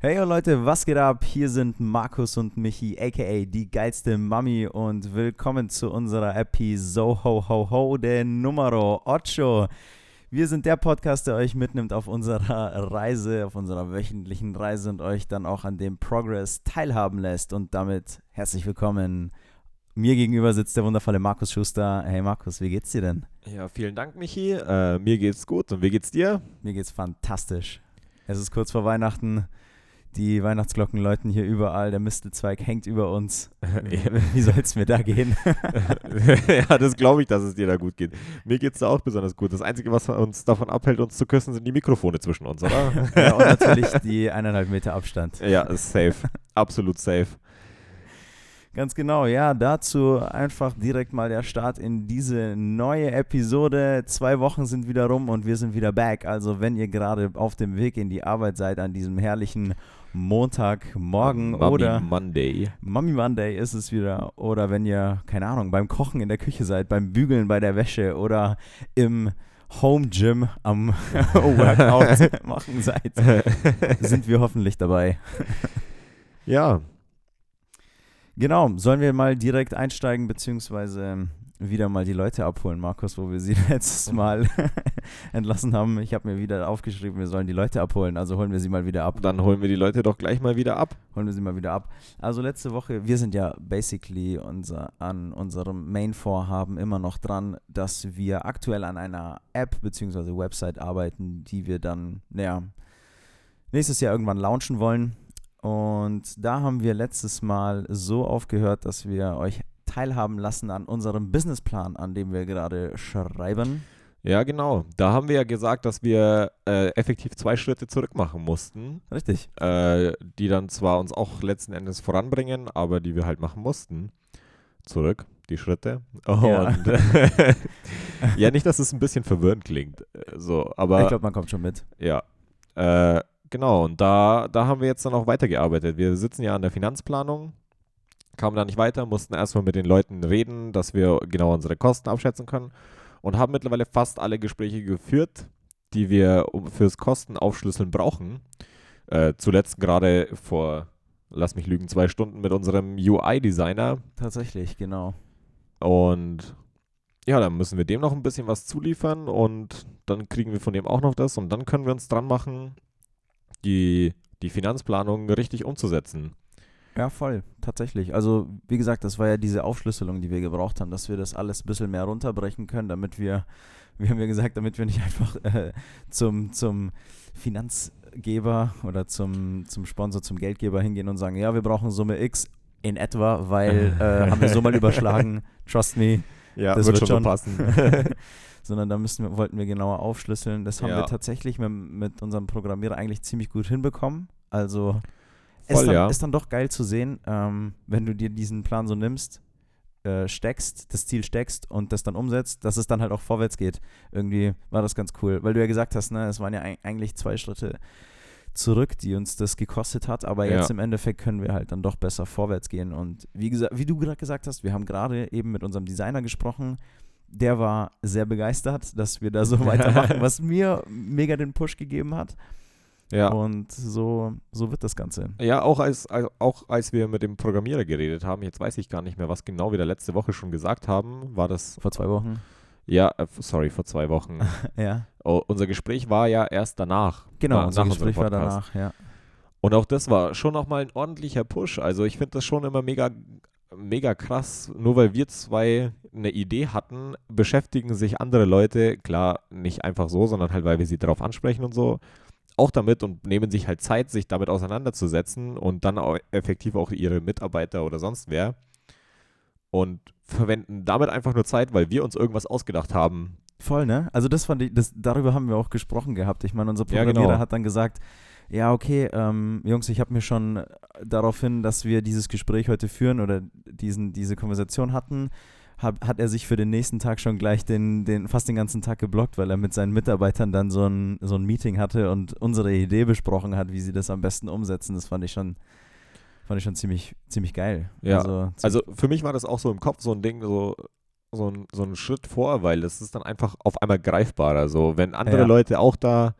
Hey yo Leute, was geht ab? Hier sind Markus und Michi, aka die geilste Mami und willkommen zu unserer Episode ho ho ho de Numero 8. Wir sind der Podcast, der euch mitnimmt auf unserer Reise, auf unserer wöchentlichen Reise und euch dann auch an dem Progress teilhaben lässt. Und damit herzlich willkommen. Mir gegenüber sitzt der wundervolle Markus Schuster. Hey Markus, wie geht's dir denn? Ja, vielen Dank, Michi. Äh, mir geht's gut. Und wie geht's dir? Mir geht's fantastisch. Es ist kurz vor Weihnachten. Die Weihnachtsglocken läuten hier überall, der Mistelzweig hängt über uns. Wie soll es mir da gehen? ja, das glaube ich, dass es dir da gut geht. Mir geht es da auch besonders gut. Das Einzige, was uns davon abhält, uns zu küssen, sind die Mikrofone zwischen uns, oder? ja, und natürlich die eineinhalb Meter Abstand. Ja, safe. Absolut safe. Ganz genau, ja, dazu einfach direkt mal der Start in diese neue Episode. Zwei Wochen sind wieder rum und wir sind wieder back. Also wenn ihr gerade auf dem Weg in die Arbeit seid an diesem herrlichen Montagmorgen Mummy oder Monday. Mummy Monday ist es wieder. Oder wenn ihr, keine Ahnung, beim Kochen in der Küche seid, beim Bügeln bei der Wäsche oder im Home Gym am Workout machen seid, sind wir hoffentlich dabei. Ja, Genau, sollen wir mal direkt einsteigen, beziehungsweise wieder mal die Leute abholen, Markus, wo wir sie letztes Mal entlassen haben. Ich habe mir wieder aufgeschrieben, wir sollen die Leute abholen, also holen wir sie mal wieder ab. dann holen wir die Leute doch gleich mal wieder ab. Holen wir sie mal wieder ab. Also letzte Woche, wir sind ja basically unser, an unserem Main-Vorhaben immer noch dran, dass wir aktuell an einer App beziehungsweise Website arbeiten, die wir dann, naja, nächstes Jahr irgendwann launchen wollen. Und da haben wir letztes Mal so aufgehört, dass wir euch teilhaben lassen an unserem Businessplan, an dem wir gerade schreiben. Ja, genau. Da haben wir ja gesagt, dass wir äh, effektiv zwei Schritte zurück machen mussten, Richtig. äh, die dann zwar uns auch letzten Endes voranbringen, aber die wir halt machen mussten. Zurück, die Schritte. Und Ja. ja, nicht, dass es ein bisschen verwirrend klingt. äh, So, aber ich glaube, man kommt schon mit. Ja. Äh, genau, und da, da haben wir jetzt dann auch weitergearbeitet. Wir sitzen ja an der Finanzplanung, kamen da nicht weiter, mussten erstmal mit den Leuten reden, dass wir genau unsere Kosten abschätzen können und haben mittlerweile fast alle Gespräche geführt, die wir fürs Kostenaufschlüsseln brauchen. Äh, zuletzt gerade vor, lass mich lügen, zwei Stunden mit unserem UI-Designer. Tatsächlich, genau. Und ja, dann müssen wir dem noch ein bisschen was zuliefern und dann kriegen wir von dem auch noch das und dann können wir uns dran machen, die, die Finanzplanung richtig umzusetzen. Ja, voll, tatsächlich. Also, wie gesagt, das war ja diese Aufschlüsselung, die wir gebraucht haben, dass wir das alles ein bisschen mehr runterbrechen können, damit wir, wir haben ja gesagt, damit wir nicht einfach äh, zum, zum Finanzgeber oder zum, zum Sponsor, zum Geldgeber hingehen und sagen, ja, wir brauchen Summe X in etwa, weil äh, haben wir so mal überschlagen, trust me, Ja, Das wird, wird schon passen. sondern da müssen wir, wollten wir genauer aufschlüsseln. Das haben Ja. wir tatsächlich mit, mit unserem Programmierer eigentlich ziemlich gut hinbekommen. Also ist, Voll, dann, ja. ist dann doch geil zu sehen, ähm, wenn du dir diesen Plan so nimmst, äh, steckst, das Ziel steckst und das dann umsetzt, dass es dann halt auch vorwärts geht. Irgendwie war das ganz cool, weil du ja gesagt hast, ne, es waren ja eig- eigentlich zwei Schritte zurück, die uns das gekostet hat, aber jetzt Ja. im Endeffekt können wir halt dann doch besser vorwärts gehen und wie gesagt, wie du gerade gesagt hast, wir haben gerade eben mit unserem Designer gesprochen, der war sehr begeistert, dass wir da so weitermachen, was mir mega den Push gegeben hat. Ja. Und so, so wird das Ganze. Ja, auch als, als, auch als wir mit dem Programmierer geredet haben, jetzt weiß ich gar nicht mehr, was genau wir da letzte Woche schon gesagt haben, war das, Vor zwei Wochen. ja, äh, sorry, vor zwei Wochen. Ja, oh, unser Gespräch war ja erst danach. genau, nach- unser Gespräch war danach, ja. Und auch das war schon nochmal ein ordentlicher Push. Also ich finde das schon immer mega, mega krass. Nur weil wir zwei eine Idee hatten, beschäftigen sich andere Leute, klar, nicht einfach so, sondern halt, weil wir sie darauf ansprechen und so, auch damit und nehmen sich halt Zeit, sich damit auseinanderzusetzen und dann auch effektiv auch ihre Mitarbeiter oder sonst wer und verwenden damit einfach nur Zeit, weil wir uns irgendwas ausgedacht haben. Voll, ne? Also das fand ich, das, darüber haben wir auch gesprochen gehabt. Ich meine, unser Ja, Programmierer genau. hat dann gesagt, ja, okay, ähm, Jungs, ich habe mir schon darauf hin, dass wir dieses Gespräch heute führen oder diesen, diese Konversation hatten, hab, hat er sich für den nächsten Tag schon gleich den, den, fast den ganzen Tag geblockt, weil er mit seinen Mitarbeitern dann so ein, so ein Meeting hatte und unsere Idee besprochen hat, wie sie das am besten umsetzen. Das fand ich schon, fand ich schon ziemlich, ziemlich geil. Ja, also, Also für mich war das auch so im Kopf so ein Ding, so, so, ein, so ein Schritt vor, weil das ist dann einfach auf einmal greifbarer. So, wenn andere Ja. Leute auch da,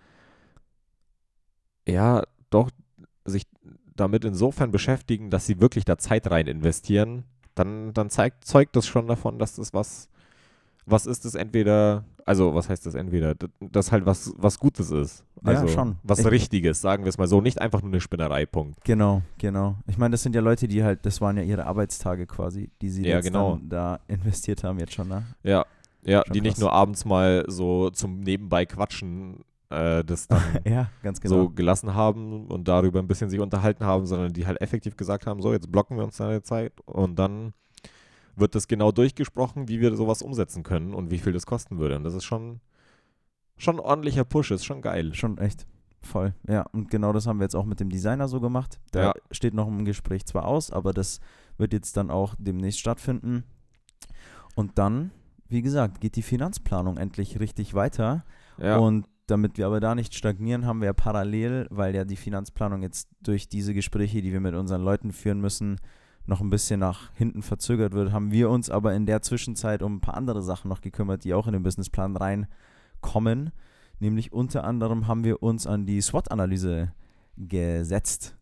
ja, doch sich damit insofern beschäftigen, dass sie wirklich da Zeit rein investieren, dann, dann zeigt, zeugt das schon davon, dass das was, was ist das entweder, also was heißt das entweder, das halt was, was Gutes ist. Also ja, schon. was Ich- Richtiges, sagen wir es mal so, nicht einfach nur eine Spinnerei, Punkt. Genau, genau. Ich meine, das sind ja Leute, die halt, das waren ja ihre Arbeitstage quasi, die sie Ja, genau. da investiert haben jetzt schon, ne? Ja, ja, Schon die nicht krass. nur abends mal so zum Nebenbei quatschen, äh, das dann Ja, genau. so gelassen haben und darüber ein bisschen sich unterhalten haben, sondern die halt effektiv gesagt haben, so, jetzt blocken wir uns eine Zeit und dann wird das genau durchgesprochen, wie wir sowas umsetzen können und wie viel das kosten würde. Und das ist schon, schon ein ordentlicher Push, ist schon geil. Schon echt voll. Ja, und genau das haben wir jetzt auch mit dem Designer so gemacht. Da Ja. steht noch ein Gespräch zwar aus, aber das wird jetzt dann auch demnächst stattfinden. Und dann, wie gesagt, geht die Finanzplanung endlich richtig weiter. Ja, Und damit wir aber da nicht stagnieren, haben wir ja parallel, weil ja die Finanzplanung jetzt durch diese Gespräche, die wir mit unseren Leuten führen müssen, noch ein bisschen nach hinten verzögert wird, haben wir uns aber in der Zwischenzeit um ein paar andere Sachen noch gekümmert, die auch in den Businessplan reinkommen. Nämlich unter anderem haben wir uns an die SWOT-Analyse gesetzt.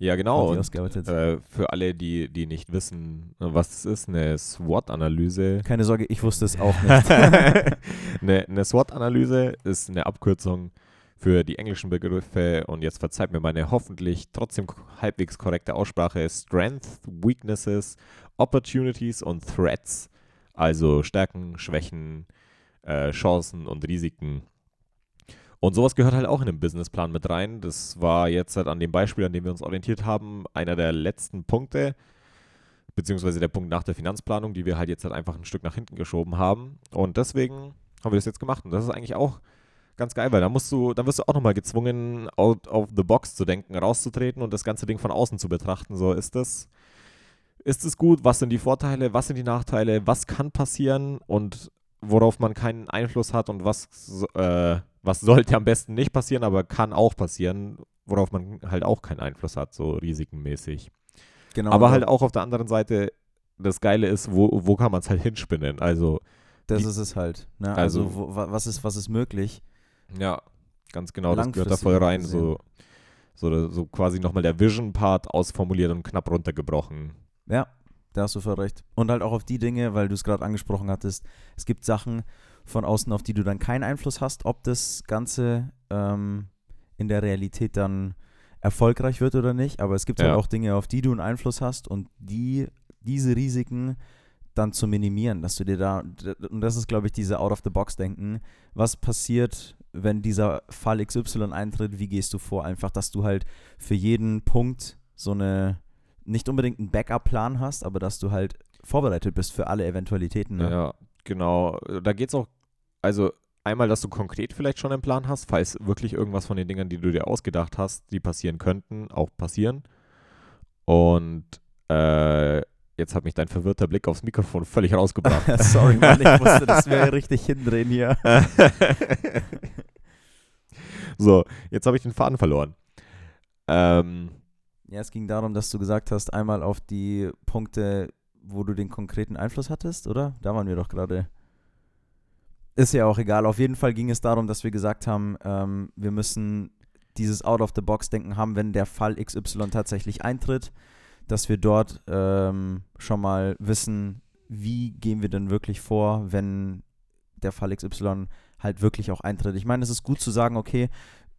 Ja genau. Und, äh, für alle, die, die nicht wissen, was das ist, eine SWOT-Analyse. Keine Sorge, ich wusste es auch nicht. eine, eine SWOT-Analyse ist eine Abkürzung für die englischen Begriffe und jetzt verzeiht mir meine hoffentlich trotzdem halbwegs korrekte Aussprache Strength, Weaknesses, Opportunities und Threats, also Stärken, Schwächen, äh, Chancen und Risiken. Und sowas gehört halt auch in den Businessplan mit rein. Das war jetzt halt an dem Beispiel, an dem wir uns orientiert haben, einer der letzten Punkte, beziehungsweise der Punkt nach der Finanzplanung, die wir halt jetzt halt einfach ein Stück nach hinten geschoben haben. Und deswegen haben wir das jetzt gemacht. Und das ist eigentlich auch ganz geil, weil da musst du, dann wirst du auch nochmal gezwungen, out of the box zu denken, rauszutreten und das ganze Ding von außen zu betrachten. So, ist das, ist es gut? Was sind die Vorteile? Was sind die Nachteile? Was kann passieren? Und worauf man keinen Einfluss hat und was, äh, was sollte am besten nicht passieren, aber kann auch passieren, worauf man halt auch keinen Einfluss hat, so risikenmäßig. genau, aber halt auch auf der anderen Seite, das Geile ist, wo, wo kann man es halt hinspinnen? Also, das die- ist es halt. Ne? Also, Also- wo, wa- was, ist, was ist möglich? ja, ganz genau, das gehört da voll rein. gesehen. So, so, so quasi nochmal der Vision-Part ausformuliert und knapp runtergebrochen. Ja, da hast du voll recht. Und halt auch auf die Dinge, weil du es gerade angesprochen hattest, es gibt Sachen von außen, auf die du dann keinen Einfluss hast, ob das Ganze ähm, in der Realität dann erfolgreich wird oder nicht. Aber es gibt halt Ja. auch Dinge, auf die du einen Einfluss hast und die, diese Risiken dann zu minimieren, dass du dir da, und das ist, glaube ich, diese Out-of-the-Box-Denken, was passiert, wenn dieser Fall XY eintritt, wie gehst du vor? Einfach, dass du halt für jeden Punkt so eine, nicht unbedingt einen Backup-Plan hast, aber dass du halt vorbereitet bist für alle Eventualitäten. Ne? Ja, genau. Da geht es auch, also einmal, dass du konkret vielleicht schon einen Plan hast, falls wirklich irgendwas von den Dingen, die du dir ausgedacht hast, die passieren könnten, auch passieren. Und äh, jetzt hat mich dein verwirrter Blick aufs Mikrofon völlig rausgebracht. Sorry, Mann, ich musste das mir richtig hindrehen hier. so, jetzt habe ich den Faden verloren. Ähm, Ja, es ging darum, dass du gesagt hast, einmal auf die Punkte, wo du den konkreten Einfluss hattest, oder? Da waren wir doch gerade. Ist ja auch egal. Auf jeden Fall ging es darum, dass wir gesagt haben, ähm, wir müssen dieses Out-of-the-Box-Denken haben, wenn der Fall XY tatsächlich eintritt, dass wir dort ähm, schon mal wissen, wie gehen wir denn wirklich vor, wenn der Fall XY halt wirklich auch eintritt. Ich meine, es ist gut zu sagen, okay,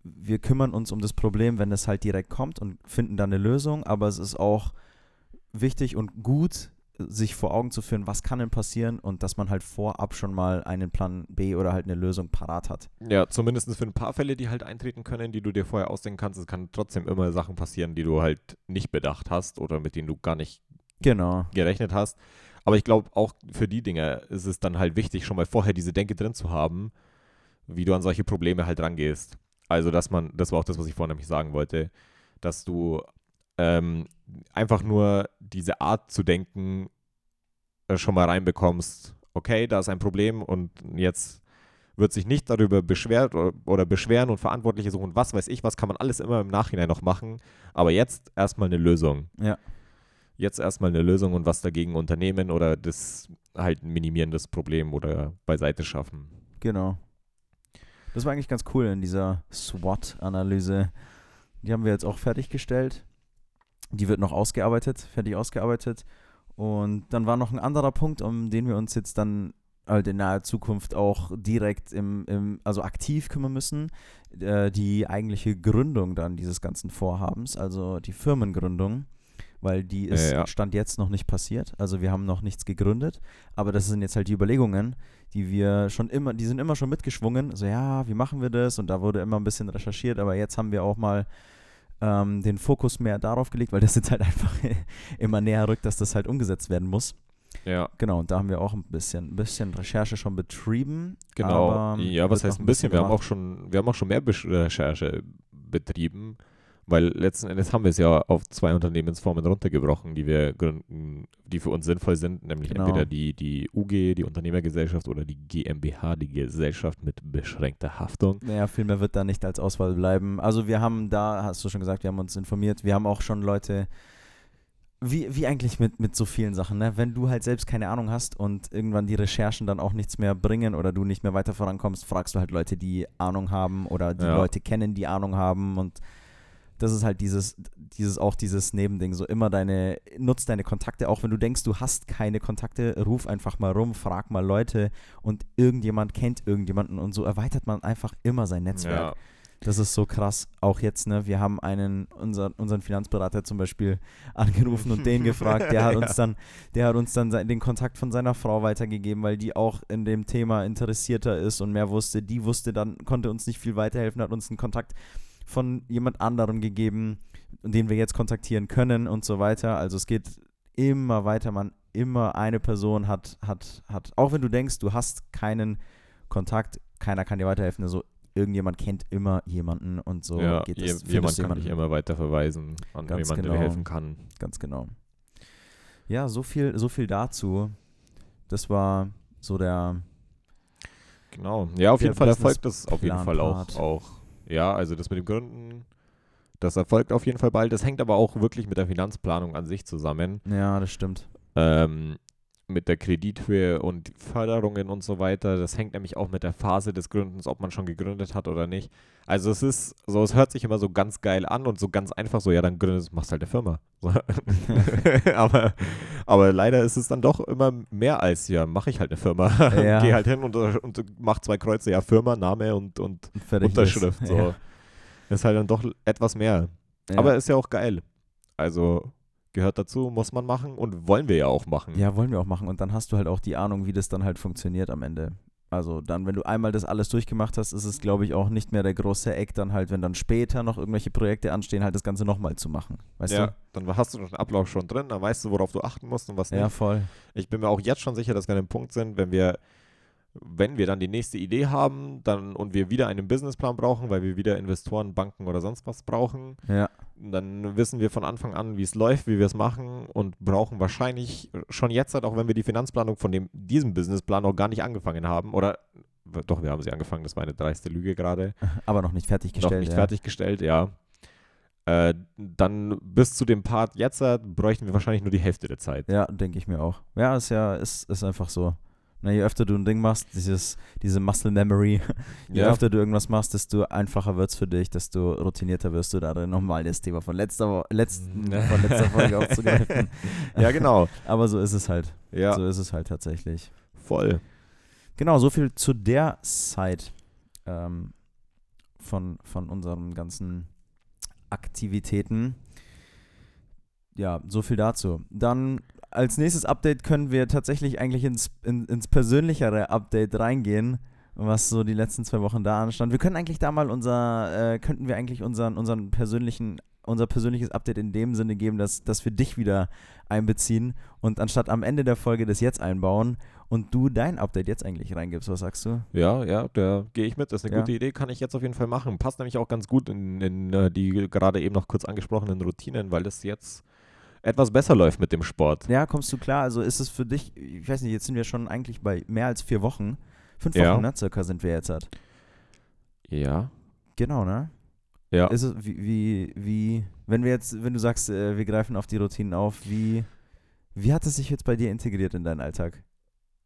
wir kümmern uns um das Problem, wenn es halt direkt kommt und finden dann eine Lösung, aber es ist auch wichtig und gut, sich vor Augen zu führen, was kann denn passieren und dass man halt vorab schon mal einen Plan B oder halt eine Lösung parat hat. ja, zumindest für ein paar Fälle, die halt eintreten können, die du dir vorher ausdenken kannst. Es kann trotzdem immer Sachen passieren, die du halt nicht bedacht hast oder mit denen du gar nicht Genau. gerechnet hast. Aber ich glaube, auch für die Dinge ist es dann halt wichtig, schon mal vorher diese Denke drin zu haben, wie du an solche Probleme halt rangehst. Also, dass man, das war auch das, was ich vorhin nämlich sagen wollte, dass du ähm, einfach nur diese Art zu denken äh, schon mal reinbekommst. Okay, da ist ein Problem und jetzt wird sich nicht darüber beschwert oder, oder beschweren und Verantwortliche suchen, was weiß ich, was kann man alles immer im Nachhinein noch machen. Aber jetzt erstmal eine Lösung Ja. jetzt erstmal eine Lösung und was dagegen unternehmen oder das halt minimieren, das Problem oder beiseite schaffen. Genau. Das war eigentlich ganz cool in dieser SWOT-Analyse. Die haben wir jetzt auch fertiggestellt. Die wird noch ausgearbeitet, fertig ausgearbeitet. Und dann war noch ein anderer Punkt, um den wir uns jetzt dann halt in naher Zukunft auch direkt im, im also aktiv kümmern müssen. Äh, die eigentliche Gründung dann dieses ganzen Vorhabens, also die Firmengründung, weil die ist Ja, ja. Stand jetzt noch nicht passiert. Also wir haben noch nichts gegründet, aber das sind jetzt halt die Überlegungen, die wir schon immer, die sind immer schon mitgeschwungen. So, ja, wie machen wir das? Und da wurde immer ein bisschen recherchiert, aber jetzt haben wir auch mal ähm, den Fokus mehr darauf gelegt, weil das jetzt halt einfach immer näher rückt, dass das halt umgesetzt werden muss. Ja, Genau, und da haben wir auch ein bisschen, ein bisschen Recherche schon betrieben. genau. ja, was heißt ein bisschen? Wir haben auch schon, wir haben auch schon mehr Besch- Recherche betrieben, weil letzten Endes haben wir es ja auf zwei Unternehmensformen runtergebrochen, die wir gründen, die für uns sinnvoll sind, nämlich Genau. entweder die, die UG, die Unternehmergesellschaft oder die GmbH, die Gesellschaft mit beschränkter Haftung. Naja, viel mehr wird da nicht als Auswahl bleiben. Also wir haben da, hast du schon gesagt, wir haben uns informiert. Wir haben auch schon Leute, wie, wie eigentlich mit, mit so vielen Sachen, ne? Wenn du halt selbst keine Ahnung hast und irgendwann die Recherchen dann auch nichts mehr bringen oder du nicht mehr weiter vorankommst, fragst du halt Leute, die Ahnung haben oder die Ja. Leute kennen, die Ahnung haben und das ist halt dieses, dieses, auch dieses Nebending, so immer deine, nutz deine Kontakte, auch wenn du denkst, du hast keine Kontakte, ruf einfach mal rum, frag mal Leute und irgendjemand kennt irgendjemanden und so erweitert man einfach immer sein Netzwerk. Ja, Das ist so krass. Auch jetzt, ne, wir haben einen, unser, unseren Finanzberater zum Beispiel angerufen und den gefragt. Der hat uns dann, der hat uns dann den Kontakt von seiner Frau weitergegeben, weil die auch in dem Thema interessierter ist und mehr wusste. Die wusste dann, konnte uns nicht viel weiterhelfen, hat uns einen Kontakt von jemand anderem gegeben, den wir jetzt kontaktieren können und so weiter. Also es geht immer weiter, man, immer eine Person hat, hat, hat, auch wenn du denkst, du hast keinen Kontakt, keiner kann dir weiterhelfen, also irgendjemand kennt immer jemanden und so ja geht je- es. jemand findest du kann dich immer weiter verweisen an Ganz jemanden, der genau. dir helfen kann. Ganz genau. Ja, so viel, so viel dazu. Das war so der, Genau. Ja, auf Der jeden Fall erfolgt das auf jeden Fall auch, auch. Ja, also das mit dem Gründen, das erfolgt auf jeden Fall bald. Das hängt aber auch wirklich mit der Finanzplanung an sich zusammen. ja, das stimmt. Ähm, mit der Kredithöhe und Förderungen und so weiter. Das hängt nämlich auch mit der Phase des Gründens, ob man schon gegründet hat oder nicht. Also es ist so, es hört sich immer so ganz geil an und so ganz einfach so, ja, dann gründest, machst halt eine Firma. So. aber, aber leider ist es dann doch immer mehr als, ja, mache ich halt eine Firma. Ja. Geh halt hin und, und mach zwei Kreuze, ja, Firma, Name und, und Fertig Unterschrift. ist. So. Ja. Ist halt dann doch etwas mehr. Ja. Aber ist ja auch geil. Also gehört dazu, muss man machen und wollen wir ja auch machen. Ja, wollen wir auch machen. Und dann hast du halt auch die Ahnung, wie das dann halt funktioniert am Ende. Also dann, wenn du einmal das alles durchgemacht hast, ist es, glaube ich, auch nicht mehr der große Eck, dann halt, wenn dann später noch irgendwelche Projekte anstehen, halt das Ganze nochmal zu machen. Weißt ja, dann hast du den Ablauf schon drin, dann weißt du, worauf du achten musst und was du? nicht. Ja, voll. Ich bin mir auch jetzt schon sicher, dass wir an dem Punkt sind, wenn wir, wenn wir dann die nächste Idee haben dann, und wir wieder einen Businessplan brauchen, weil wir wieder Investoren, Banken oder sonst was brauchen, Ja, dann wissen wir von Anfang an, wie es läuft, wie wir es machen und brauchen wahrscheinlich schon jetzt, halt, auch wenn wir die Finanzplanung von dem, diesem Businessplan noch gar nicht angefangen haben, oder doch, wir haben sie angefangen, das war eine dreiste Lüge gerade, aber noch nicht fertiggestellt. noch nicht ja. fertiggestellt, ja. Äh, dann bis zu dem Part jetzt äh, bräuchten wir wahrscheinlich nur die Hälfte der Zeit. Ja, denke ich mir auch. Ja, ist ja, ist, ist einfach so. Na, je öfter du ein Ding machst, dieses, diese Muscle Memory, je Ja. öfter du irgendwas machst, desto einfacher wird es für dich, desto routinierter wirst du darin, nochmal das Thema von letzter, letzten, von letzter Folge aufzugreifen. Ja, genau. Aber so ist es halt. Ja, So ist es halt tatsächlich. voll. Genau, so viel zu der Side ähm, von, von unseren ganzen Aktivitäten. Ja, so viel dazu. Dann als nächstes Update können wir tatsächlich eigentlich ins, in, ins persönlichere Update reingehen, was so die letzten zwei Wochen da anstand. Wir können eigentlich da mal unser, äh, könnten wir eigentlich unseren, unseren persönlichen, unser persönliches Update in dem Sinne geben, dass, dass wir dich wieder einbeziehen und anstatt am Ende der Folge das jetzt einbauen und du dein Update jetzt eigentlich reingibst. Was sagst du? Ja, ja, da gehe ich mit. Das ist eine Ja. gute Idee, kann ich jetzt auf jeden Fall machen. Passt nämlich auch ganz gut in, in äh, die gerade eben noch kurz angesprochenen Routinen, weil das jetzt etwas besser läuft mit dem Sport. Ja, kommst du klar? Also ist es für dich, ich weiß nicht, jetzt sind wir schon eigentlich bei mehr als vier Wochen. Fünf Ja. Wochen, ne? Circa sind wir jetzt halt. Ja. Genau, ne? Ja. Ist es, wie, wie, wie, wenn wir jetzt, wenn du sagst, äh, wir greifen auf die Routinen auf, wie, wie hat es sich jetzt bei dir integriert in deinen Alltag?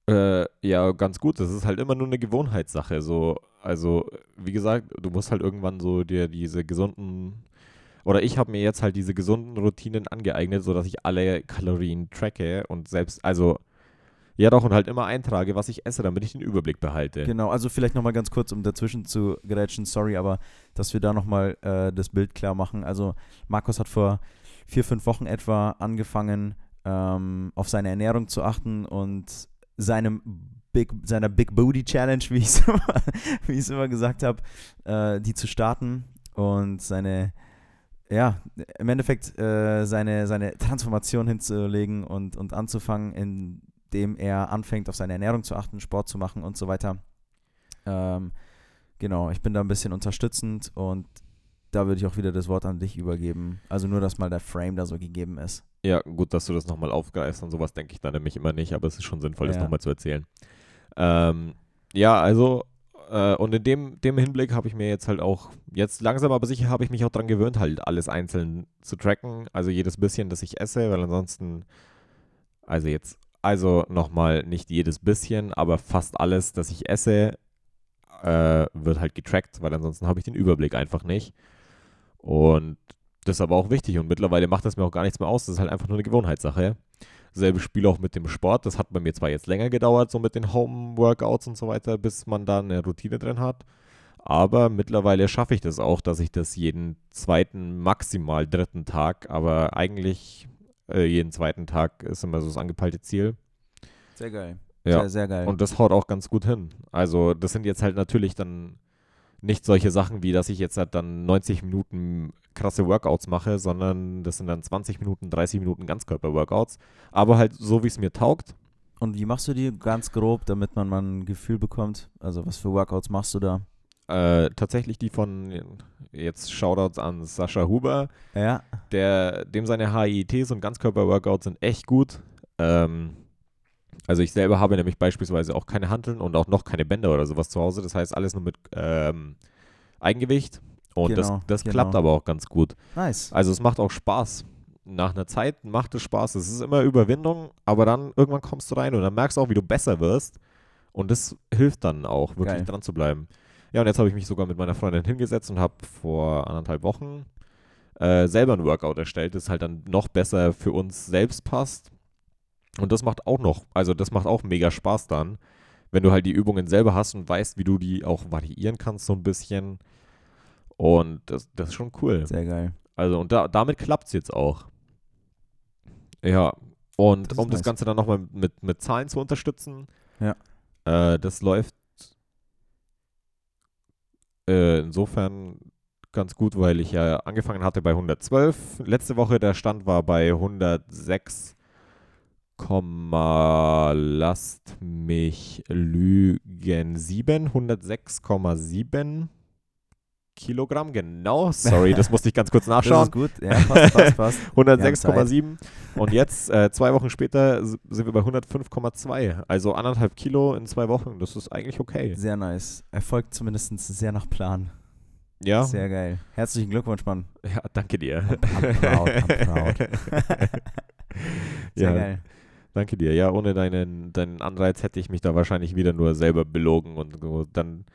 Äh, ja, ganz gut. Das ist halt immer nur eine Gewohnheitssache. So, also, wie gesagt, du musst halt irgendwann so dir diese gesunden oder ich habe mir jetzt halt diese gesunden Routinen angeeignet, sodass ich alle Kalorien tracke und selbst, also ja doch, und halt immer eintrage, was ich esse, damit ich den Überblick behalte. Genau, also vielleicht nochmal ganz kurz, um dazwischen zu grätschen, sorry, aber dass wir da nochmal äh, das Bild klar machen. Also Markus hat vor vier, fünf Wochen etwa angefangen, ähm, auf seine Ernährung zu achten und seinem Big, seiner Big Booty Challenge, wie ich es immer, immer gesagt habe, äh, die zu starten und seine, ja, im Endeffekt äh, seine, seine Transformation hinzulegen und, und anzufangen, indem er anfängt, auf seine Ernährung zu achten, Sport zu machen und so weiter. Ähm, genau, ich bin da ein bisschen unterstützend und da würde ich auch wieder das Wort an dich übergeben. Also nur, dass mal der Frame da so gegeben ist. Ja, gut, dass du das nochmal aufgreifst und sowas denke ich dann nämlich immer nicht, aber es ist schon sinnvoll, das nochmal zu erzählen. Ähm, ja, also, äh, und in dem, dem Hinblick habe ich mir jetzt halt auch, jetzt langsam aber sicher habe ich mich auch daran gewöhnt, halt alles einzeln zu tracken. Also jedes bisschen, das ich esse, weil ansonsten, also jetzt, also nochmal nicht jedes bisschen, aber fast alles, das ich esse, äh, wird halt getrackt, weil ansonsten habe ich den Überblick einfach nicht. Und das ist aber auch wichtig und mittlerweile macht das mir auch gar nichts mehr aus. Das ist halt einfach nur eine Gewohnheitssache. Selbe Spiel auch mit dem Sport. Das hat bei mir zwar jetzt länger gedauert, so mit den Home-Workouts und so weiter, bis man da eine Routine drin hat. Aber mittlerweile schaffe ich das auch, dass ich das jeden zweiten, maximal dritten Tag, aber eigentlich äh, jeden zweiten Tag ist immer so das angepeilte Ziel. Sehr geil. Ja. Sehr, sehr geil. Und das haut auch ganz gut hin. Also, das sind jetzt halt natürlich dann nicht solche Sachen wie, dass ich jetzt halt dann 90 Minuten krasse Workouts mache, sondern das sind dann 20 Minuten, 30 Minuten Ganzkörper-Workouts. Aber halt so, wie es mir taugt. Und wie machst du die ganz grob, damit man mal ein Gefühl bekommt? Also was für Workouts machst du da? Äh, tatsächlich die von, jetzt Shoutouts an Sascha Huber. Ja. Der, dem seine HIITs und Ganzkörper-Workouts sind echt gut. Ähm, also ich selber habe nämlich beispielsweise auch keine Hanteln und auch noch keine Bänder oder sowas zu Hause. Das heißt alles nur mit ähm, Eigengewicht. Und genau, das, das genau. klappt aber auch ganz gut. Nice. Also es macht auch Spaß. Nach einer Zeit macht es Spaß. Es ist immer Überwindung, aber dann irgendwann kommst du rein und dann merkst du auch, wie du besser wirst. Und das hilft dann auch, wirklich Geil. dran zu bleiben. Ja, und jetzt habe ich mich sogar mit meiner Freundin hingesetzt und habe vor anderthalb Wochen äh, selber ein Workout erstellt, das halt dann noch besser für uns selbst passt. Und das macht auch noch, also das macht auch mega Spaß dann, wenn du halt die Übungen selber hast und weißt, wie du die auch variieren kannst so ein bisschen. Und das, das ist schon cool. Sehr geil. Also, und da, damit klappt es jetzt auch. Ja, und das um nice. das Ganze dann nochmal mit, mit Zahlen zu unterstützen, ja. Äh, das läuft äh, insofern ganz gut, weil ich ja angefangen hatte bei 112. Letzte Woche der Stand war bei 106, lasst mich lügen, 7, 106,7 Kilogramm, genau. Sorry, das musste ich ganz kurz nachschauen. Das ist gut, ja, passt, passt, passt. 106,7. Und jetzt, äh, zwei Wochen später, sind wir bei 105,2. Also anderthalb Kilo in zwei Wochen. Das ist eigentlich okay. Sehr nice. Erfolgt zumindest sehr nach Plan. Ja. Sehr geil. Herzlichen Glückwunsch, Mann. Ja, danke dir. I'm, I'm proud, I'm proud. sehr ja. geil. Danke dir. Ja, ohne deinen, deinen Anreiz hätte ich mich da wahrscheinlich wieder nur selber belogen und dann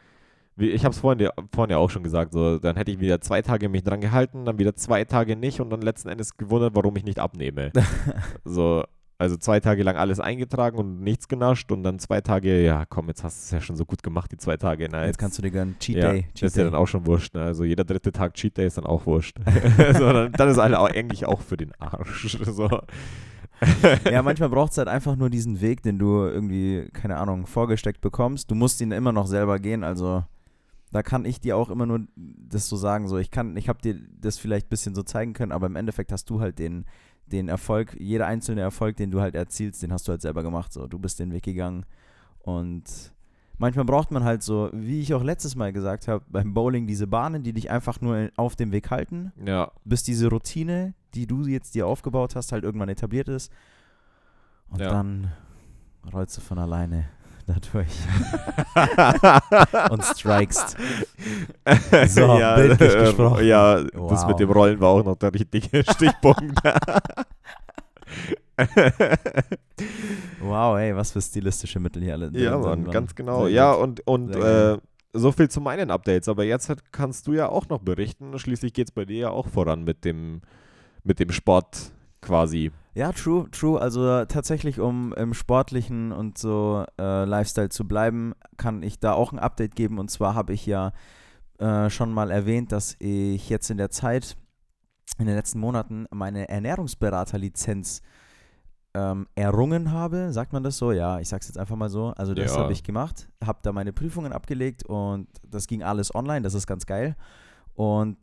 ich habe es vorhin, vorhin ja auch schon gesagt, so, dann hätte ich wieder zwei Tage mich dran gehalten, dann wieder zwei Tage nicht und dann letzten Endes gewundert, warum ich nicht abnehme. so, also zwei Tage lang alles eingetragen und nichts genascht und dann zwei Tage, ja komm, jetzt hast du es ja schon so gut gemacht, die zwei Tage. Na, jetzt, jetzt kannst du dir gönnen, Cheat ja, Day. Cheat ist Day. ja dann auch schon wurscht. Ne? Also jeder dritte Tag Cheat Day ist dann auch wurscht. so, dann, dann, ist alle auch, eigentlich auch für den Arsch. So. Ja, manchmal braucht es halt einfach nur diesen Weg, den du irgendwie, keine Ahnung, vorgesteckt bekommst. Du musst ihn immer noch selber gehen, also da kann ich dir auch immer nur das so sagen, so ich kann, ich habe dir das vielleicht ein bisschen so zeigen können, aber im Endeffekt hast du halt den, den Erfolg, jeder einzelne Erfolg, den du halt erzielst, den hast du halt selber gemacht, so du bist den Weg gegangen und manchmal braucht man halt so, wie ich auch letztes Mal gesagt habe, beim Bowling diese Bahnen, die dich einfach nur auf dem Weg halten, ja. bis diese Routine, die du jetzt dir aufgebaut hast, halt irgendwann etabliert ist und ja. dann rollst du von alleine dadurch. und strikest. So, ja, bildlich äh, gesprochen. Ja, wow. das mit dem Rollen war auch noch der richtige Stichpunkt. wow, ey, was für stilistische Mittel hier alle. Ja, Mann, ganz genau. Ja, und, und äh, so viel zu meinen Updates. Aber jetzt hat, kannst du ja auch noch berichten. Schließlich geht es bei dir ja auch voran mit dem, mit dem Sport quasi. Ja, true, true. Also tatsächlich, um im sportlichen und so äh, Lifestyle zu bleiben, kann ich da auch ein Update geben. Und zwar habe ich ja äh, schon mal erwähnt, dass ich jetzt in der Zeit, in den letzten Monaten, meine Ernährungsberaterlizenz ähm, errungen habe. Sagt man das so? Ja, ich sag's jetzt einfach mal so. Also das Ja. habe ich gemacht, habe da meine Prüfungen abgelegt und das ging alles online. Das ist ganz geil. Und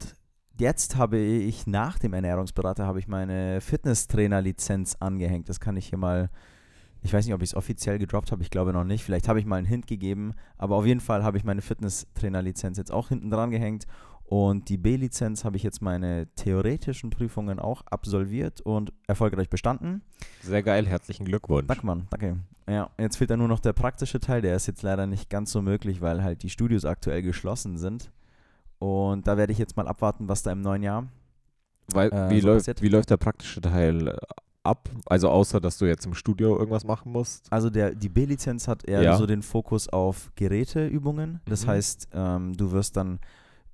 jetzt habe ich nach dem Ernährungsberater habe ich meine Fitnesstrainer-Lizenz angehängt. Das kann ich hier mal. Ich weiß nicht, ob ich es offiziell gedroppt habe, ich glaube noch nicht. Vielleicht habe ich mal einen Hint gegeben, aber auf jeden Fall habe ich meine Fitnesstrainer-Lizenz jetzt auch hinten dran gehängt. Und die B-Lizenz habe ich jetzt meine theoretischen Prüfungen auch absolviert und erfolgreich bestanden. Sehr geil, herzlichen Glückwunsch. Danke, Mann, danke. Ja, jetzt fehlt da nur noch der praktische Teil, der ist jetzt leider nicht ganz so möglich, weil halt die Studios aktuell geschlossen sind. Und da werde ich jetzt mal abwarten, was da im neuen Jahr. Weil, äh, wie, so läuft, wie läuft der praktische Teil äh, ab? Also außer, dass du jetzt im Studio irgendwas machen musst. Also der, die B-Lizenz hat eher Ja. so den Fokus auf Geräteübungen. Das Mhm. heißt, ähm, du wirst dann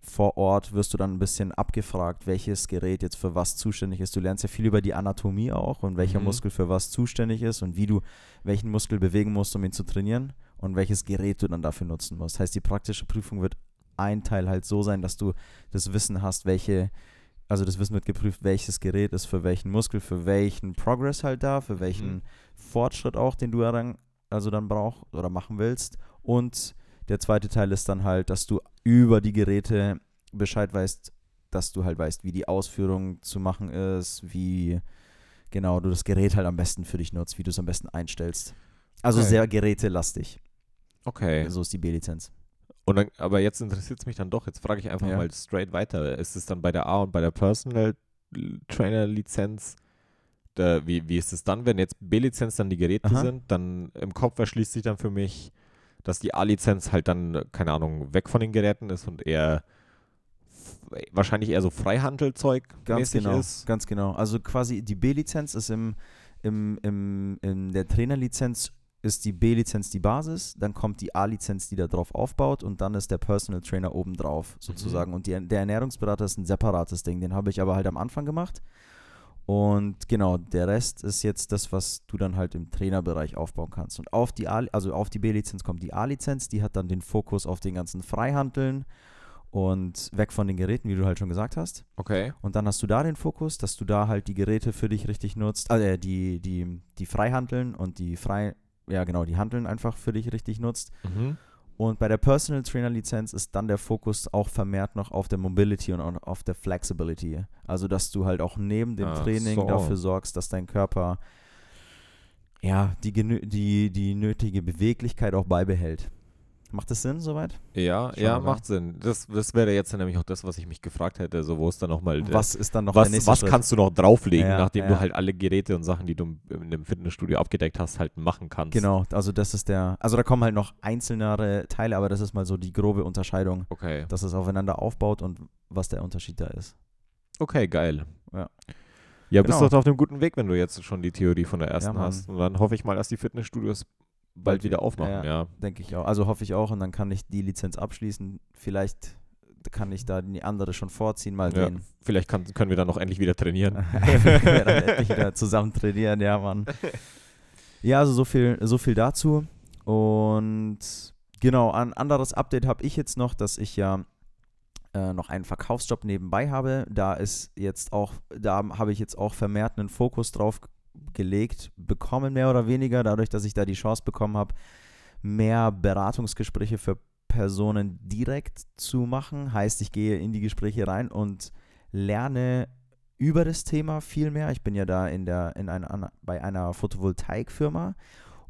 vor Ort, wirst du dann ein bisschen abgefragt, welches Gerät jetzt für was zuständig ist. Du lernst ja viel über die Anatomie auch und welcher Mhm. Muskel für was zuständig ist und wie du welchen Muskel bewegen musst, um ihn zu trainieren und welches Gerät du dann dafür nutzen musst. Heißt, die praktische Prüfung wird ein Teil halt so sein, dass du das Wissen hast, welche, also das Wissen wird geprüft, welches Gerät ist für welchen Muskel, für welchen Progress halt da, für welchen Mhm. Fortschritt auch, den du dann, also dann brauchst oder machen willst. Und der zweite Teil ist dann halt, dass du über die Geräte Bescheid weißt, dass du halt weißt, wie die Ausführung zu machen ist, wie genau du das Gerät halt am besten für dich nutzt, wie du es am besten einstellst. Also Okay. sehr gerätelastig. Okay. So ist die B-Lizenz. Und dann, aber jetzt interessiert es mich dann doch. Jetzt frage ich einfach Ja. mal straight weiter. Ist es dann bei der A und bei der Personal Trainer Lizenz? Da, wie, wie ist es dann, wenn jetzt B-Lizenz dann die Geräte Aha. sind? Dann im Kopf erschließt sich dann für mich, dass die A-Lizenz halt dann, keine Ahnung, weg von den Geräten ist und eher wahrscheinlich eher so Freihandelzeug Ganz genau, ist. ganz genau. Also quasi die B-Lizenz ist im, im, im, in der Trainerlizenz ist die B-Lizenz die Basis, dann kommt die A-Lizenz, die da drauf aufbaut und dann ist der Personal Trainer obendrauf sozusagen. Und die, der Ernährungsberater ist ein separates Ding, den habe ich aber halt am Anfang gemacht. Und genau, der Rest ist jetzt das, was du dann halt im Trainerbereich aufbauen kannst. Und auf die A, also auf die B-Lizenz kommt die A-Lizenz, die hat dann den Fokus auf den ganzen Freihandeln und weg von den Geräten, wie du halt schon gesagt hast. Okay. Und dann hast du da den Fokus, dass du da halt die Geräte für dich richtig nutzt, also äh, die, die, die Freihandeln und die frei, ja genau, die Handeln einfach für dich richtig nutzt. Mhm. Und bei der Personal Trainer Lizenz ist dann der Fokus auch vermehrt noch auf der Mobility und auf der Flexibility. Also, dass du halt auch neben dem Ach Training so. dafür sorgst, dass dein Körper ja die, die, die nötige Beweglichkeit auch beibehält. Macht das Sinn soweit? Ja, Schon, ja, macht Sinn. Das, das wäre jetzt nämlich auch das, was ich mich gefragt hätte, so wo es dann nochmal Was ist dann noch was, was Schritt? kannst du noch drauflegen, Ja, nachdem ja. du halt alle Geräte und Sachen, die du in einem Fitnessstudio abgedeckt hast, halt machen kannst. Genau, also das ist der, also da kommen halt noch einzelnere Teile, aber das ist mal so die grobe Unterscheidung, Okay. dass es aufeinander aufbaut und was der Unterschied da ist. Okay, geil. Ja. Ja, bist Genau. doch auf einem guten Weg, wenn du jetzt schon die Theorie von der ersten Mann. hast. Und dann hoffe ich mal, dass die Fitnessstudios bald wieder aufmachen, ja. ja. Denke ich auch. Also hoffe ich auch und dann kann ich die Lizenz abschließen. Vielleicht kann ich da die andere schon vorziehen, mal Ja. sehen. Vielleicht kann, können wir dann noch endlich wieder trainieren. Wir dann endlich wieder zusammen trainieren, ja, Mann. Ja, also so viel, so viel dazu. Und genau, ein anderes Update habe ich jetzt noch, dass ich ja äh, noch einen Verkaufsjob nebenbei habe. Da ist jetzt auch, da habe ich jetzt auch vermehrt einen Fokus drauf gelegt, bekommen mehr oder weniger, dadurch, dass ich da die Chance bekommen habe, mehr Beratungsgespräche für Personen direkt zu machen. Heißt, ich gehe in die Gespräche rein und lerne über das Thema viel mehr. Ich bin ja da in der, in einer, bei einer Photovoltaikfirma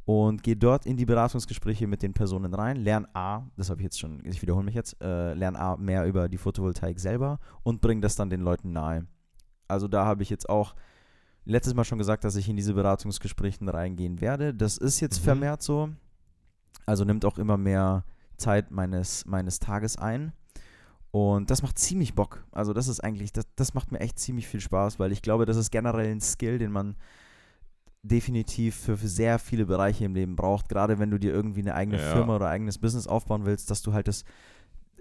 und gehe dort in die Beratungsgespräche mit den Personen rein, lerne A, das habe ich jetzt schon, ich wiederhole mich jetzt, äh, lerne A mehr über die Photovoltaik selber und bringe das dann den Leuten nahe. Also da habe ich jetzt auch letztes Mal schon gesagt, dass ich in diese Beratungsgespräche reingehen werde. Das ist jetzt Mhm. vermehrt so. Also nimmt auch immer mehr Zeit meines, meines Tages ein. Und das macht ziemlich Bock. Also das ist eigentlich, das, das macht mir echt ziemlich viel Spaß, weil ich glaube, das ist generell ein Skill, den man definitiv für, für sehr viele Bereiche im Leben braucht, gerade wenn du dir irgendwie eine eigene Ja. Firma oder eigenes Business aufbauen willst, dass du halt das,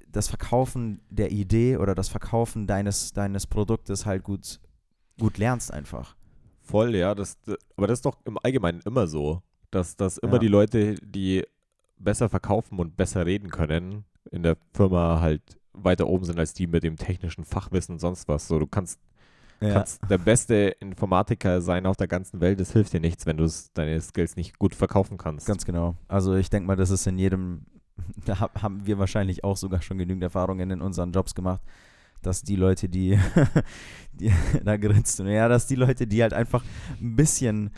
das Verkaufen der Idee oder das Verkaufen deines, deines Produktes halt gut, gut lernst einfach. Voll, ja. Das, aber das ist doch im Allgemeinen immer so, dass, dass immer Ja. die Leute, die besser verkaufen und besser reden können, in der Firma halt weiter oben sind als die mit dem technischen Fachwissen und sonst was. So, du kannst, kannst der beste Informatiker sein auf der ganzen Welt, das hilft dir nichts, wenn du es- deine Skills nicht gut verkaufen kannst. Ganz genau. Also ich denke mal, das ist in jedem, da hab- haben wir wahrscheinlich auch sogar schon genügend Erfahrungen in unseren Jobs gemacht, dass die Leute, die, die da grinst du, ja, dass die Leute, die halt einfach ein bisschen,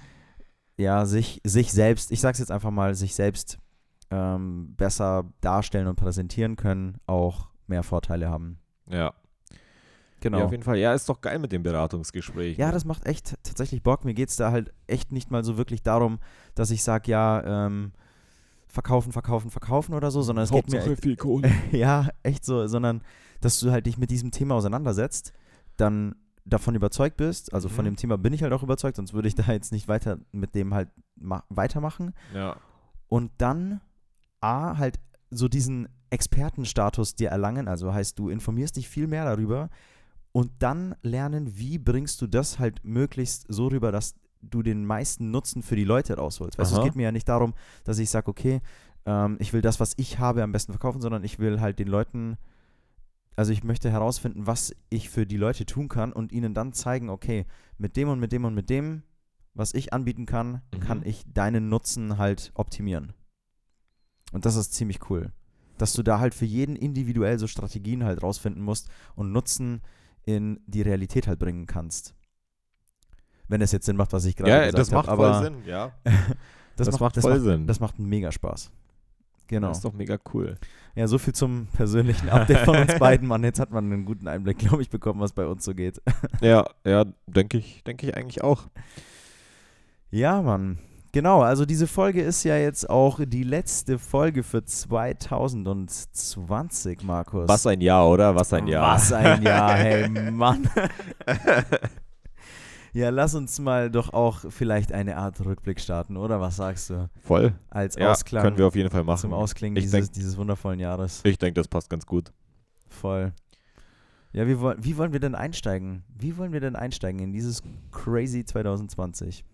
ja, sich, sich selbst, ich sag's jetzt einfach mal, sich selbst ähm, besser darstellen und präsentieren können, auch mehr Vorteile haben. ja. Genau. ja, auf jeden Fall. Ja, ist doch geil mit dem Beratungsgespräch. Ja, das macht echt tatsächlich Bock. Mir geht es da halt echt nicht mal so wirklich darum, dass ich sage, ja, ähm, verkaufen, verkaufen, verkaufen oder so, sondern es geht mir echt, viel Kohle. ja, echt so, sondern dass du halt dich mit diesem Thema auseinandersetzt, dann davon überzeugt bist, also von Mhm. dem Thema bin ich halt auch überzeugt, sonst würde ich da jetzt nicht weiter mit dem halt ma weitermachen Ja. und dann A, halt so diesen Expertenstatus dir erlangen, also heißt, du informierst dich viel mehr darüber und dann lernen, wie bringst du das halt möglichst so rüber, dass du den meisten Nutzen für die Leute rausholst. Weißt du, es geht mir ja nicht darum, dass ich sage, okay, ähm, ich will das, was ich habe, am besten verkaufen, sondern ich will halt den Leuten, also ich möchte herausfinden, was ich für die Leute tun kann und ihnen dann zeigen, okay, mit dem und mit dem und mit dem, was ich anbieten kann, Mhm. kann ich deinen Nutzen halt optimieren. Und das ist ziemlich cool. Dass du da halt für jeden individuell so Strategien halt rausfinden musst und Nutzen in die Realität halt bringen kannst. Wenn es jetzt Sinn macht, was ich gerade Ja, gesagt das macht habe. voll aber Sinn, ja. Das, Das macht, macht das voll macht, Sinn. Das macht mega Spaß. Genau. Das ist doch mega cool. Ja, so viel zum persönlichen Update von uns beiden, Mann. Jetzt hat man einen guten Einblick, glaube ich, bekommen, was bei uns so geht. Ja, ja, denke ich, denke ich eigentlich auch. Ja, Mann. Genau, also diese Folge ist ja jetzt auch die letzte Folge für 2020, Markus. Was ein Jahr, oder? Was ein Jahr. Was ein Jahr, hey Mann. ja, lass uns mal doch auch vielleicht eine Art Rückblick starten, oder? Was sagst du? Voll. Als Ja, Ausklang können wir auf jeden Fall machen. zum Ausklingen Ich dieses, denk- dieses wundervollen Jahres. Ich denke, das passt ganz gut. Voll. Ja, wie, woll- wie wollen wir denn einsteigen? Wie wollen wir denn einsteigen in dieses crazy 2020?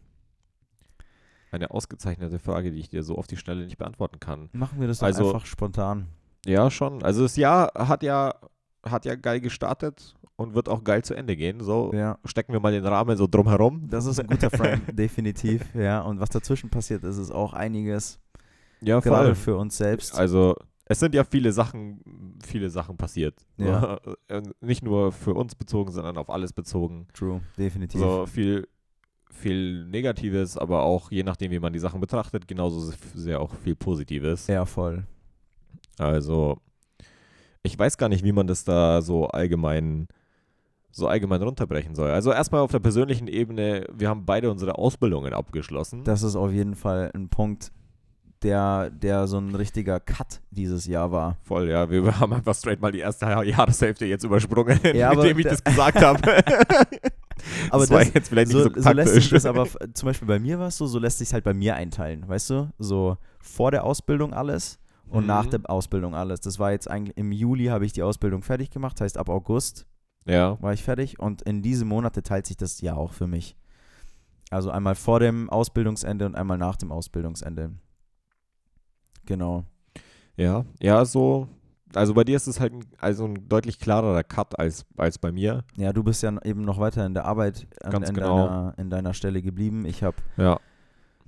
Eine ausgezeichnete Frage, die ich dir so auf die Schnelle nicht beantworten kann. Machen wir das doch Also- einfach spontan. Ja, schon. Also das Jahr hat ja, hat ja geil gestartet und wird auch geil zu Ende gehen. So Ja, stecken wir mal den Rahmen so drumherum. das ist ein guter Frame, definitiv. Ja, und was dazwischen passiert ist, ist auch einiges, Ja, gerade voll. für uns selbst. Also es sind ja viele Sachen, viele Sachen passiert. Ja. Nicht nur für uns bezogen, sondern auf alles bezogen. True, definitiv. So viel, viel Negatives, aber auch je nachdem, wie man die Sachen betrachtet, genauso sehr auch viel Positives. Ja, voll. Also, ich weiß gar nicht, wie man das da so allgemein, so allgemein runterbrechen soll. Also erstmal auf der persönlichen Ebene, wir haben beide unsere Ausbildungen abgeschlossen. Das ist auf jeden Fall ein Punkt, der, der so ein richtiger Cut dieses Jahr war. Voll, ja. Wir haben einfach straight mal die erste Jahreshälfte jetzt übersprungen, Ja, indem ich da- das gesagt habe. Aber das war das- jetzt vielleicht So, nicht so so lässt sich das aber, zum Beispiel bei mir war es so, so lässt sich halt bei mir einteilen, weißt du? So vor der Ausbildung alles und Mhm. nach der Ausbildung alles. Das war jetzt eigentlich, im Juli habe ich die Ausbildung fertig gemacht, heißt ab August ja, war ich fertig und in diese Monate teilt sich das Jahr auch für mich. Also einmal vor dem Ausbildungsende und einmal nach dem Ausbildungsende. Genau. ja, ja, so. Also bei dir ist es halt ein, also ein deutlich klarerer Cut als, als bei mir. Ja, du bist ja eben noch weiter in der Arbeit an, Ganz in, genau. deiner, in deiner Stelle geblieben. Ich habe Ja.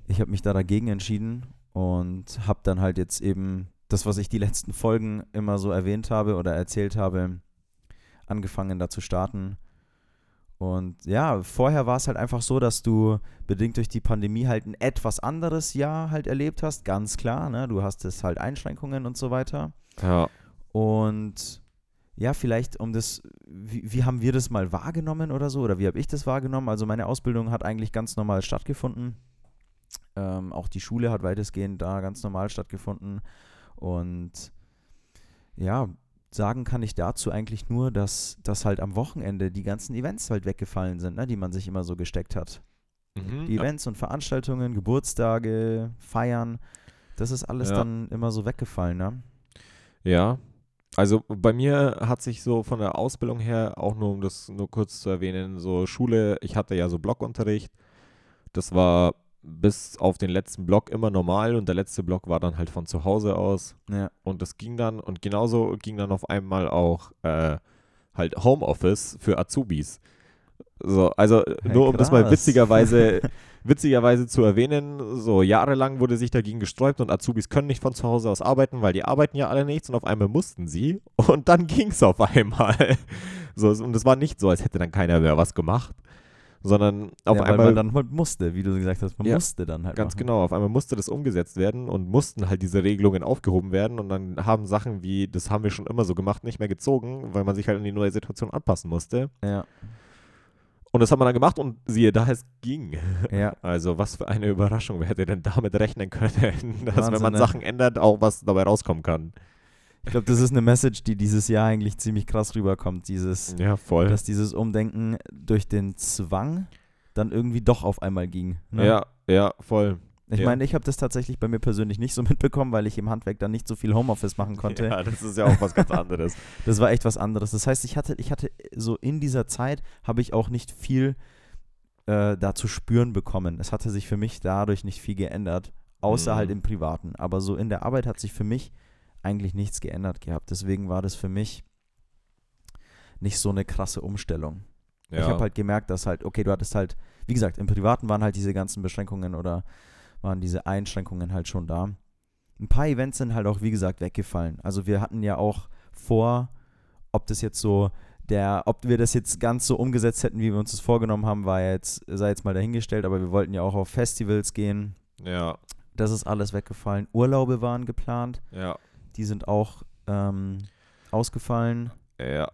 ich habe mich da dagegen entschieden und habe dann halt jetzt eben das, was ich die letzten Folgen immer so erwähnt habe oder erzählt habe, angefangen da zu starten. Und ja, vorher war es halt einfach so, dass du bedingt durch die Pandemie halt ein etwas anderes Jahr halt erlebt hast, ganz klar. Ne? Du hast es halt Einschränkungen und so weiter. Ja. Und ja, vielleicht um das, wie, wie haben wir das mal wahrgenommen oder so? Oder wie habe ich das wahrgenommen? Also meine Ausbildung hat eigentlich ganz normal stattgefunden. Ähm, auch die Schule hat weitestgehend da ganz normal stattgefunden. Und ja, sagen kann ich dazu eigentlich nur, dass, dass halt am Wochenende die ganzen Events halt weggefallen sind, ne, die man sich immer so gesteckt hat. Mhm. Die Events und Veranstaltungen, Geburtstage, Feiern, das ist alles Ja. dann immer so weggefallen, ne? Ja. Also bei mir hat sich so von der Ausbildung her, auch nur um das nur kurz zu erwähnen, so Schule, ich hatte ja so Blockunterricht. Das war bis auf den letzten Block immer normal und der letzte Block war dann halt von zu Hause aus. Ja. Und das ging dann, und genauso ging dann auf einmal auch äh, halt Homeoffice für Azubis. So, also Ja, nur um das mal krass. witzigerweise, witzigerweise zu erwähnen, so jahrelang wurde sich dagegen gesträubt und Azubis können nicht von zu Hause aus arbeiten, weil die arbeiten ja alle nichts und auf einmal mussten sie und dann ging es auf einmal. So, und es war nicht so, als hätte dann keiner mehr was gemacht, sondern auf ja, weil einmal man dann halt musste, wie du gesagt hast, man Ja, musste dann halt Ganz machen. genau, auf einmal musste das umgesetzt werden und mussten halt diese Regelungen aufgehoben werden und dann haben Sachen wie, das haben wir schon immer so gemacht, nicht mehr gezogen, weil man sich halt an die neue Situation anpassen musste. Ja, Und das haben wir dann gemacht und siehe da, es ging. ja. Also was für eine Überraschung, wer hätte denn damit rechnen können, dass Wahnsinn, wenn man ne? Sachen ändert, auch was dabei rauskommen kann. Ich glaube, das ist eine Message, die dieses Jahr eigentlich ziemlich krass rüberkommt, dieses, Ja, voll. dass dieses Umdenken durch den Zwang dann irgendwie doch auf einmal ging. Ne? Ja, ja, voll. Ich ja. meine, ich habe das tatsächlich bei mir persönlich nicht so mitbekommen, weil ich im Handwerk dann nicht so viel Homeoffice machen konnte. Ja, das ist ja auch was ganz anderes. Das war echt was anderes. Das heißt, ich hatte, ich hatte so in dieser Zeit habe ich auch nicht viel äh, da zu spüren bekommen. Es hatte sich für mich dadurch nicht viel geändert, außer Mhm. halt im Privaten. Aber so in der Arbeit hat sich für mich eigentlich nichts geändert gehabt. Deswegen war das für mich nicht so eine krasse Umstellung. Ja. Ich habe halt gemerkt, dass halt, okay, du hattest halt, wie gesagt, im Privaten waren halt diese ganzen Beschränkungen oder waren diese Einschränkungen halt schon da. Ein paar Events sind halt auch, wie gesagt, weggefallen. Also wir hatten ja auch vor, ob das jetzt so der, ob wir das jetzt ganz so umgesetzt hätten, wie wir uns das vorgenommen haben, war jetzt, sei jetzt mal dahingestellt, aber wir wollten ja auch auf Festivals gehen. ja, Das ist alles weggefallen. Urlaube waren geplant, ja, die sind auch ähm, ausgefallen. ja.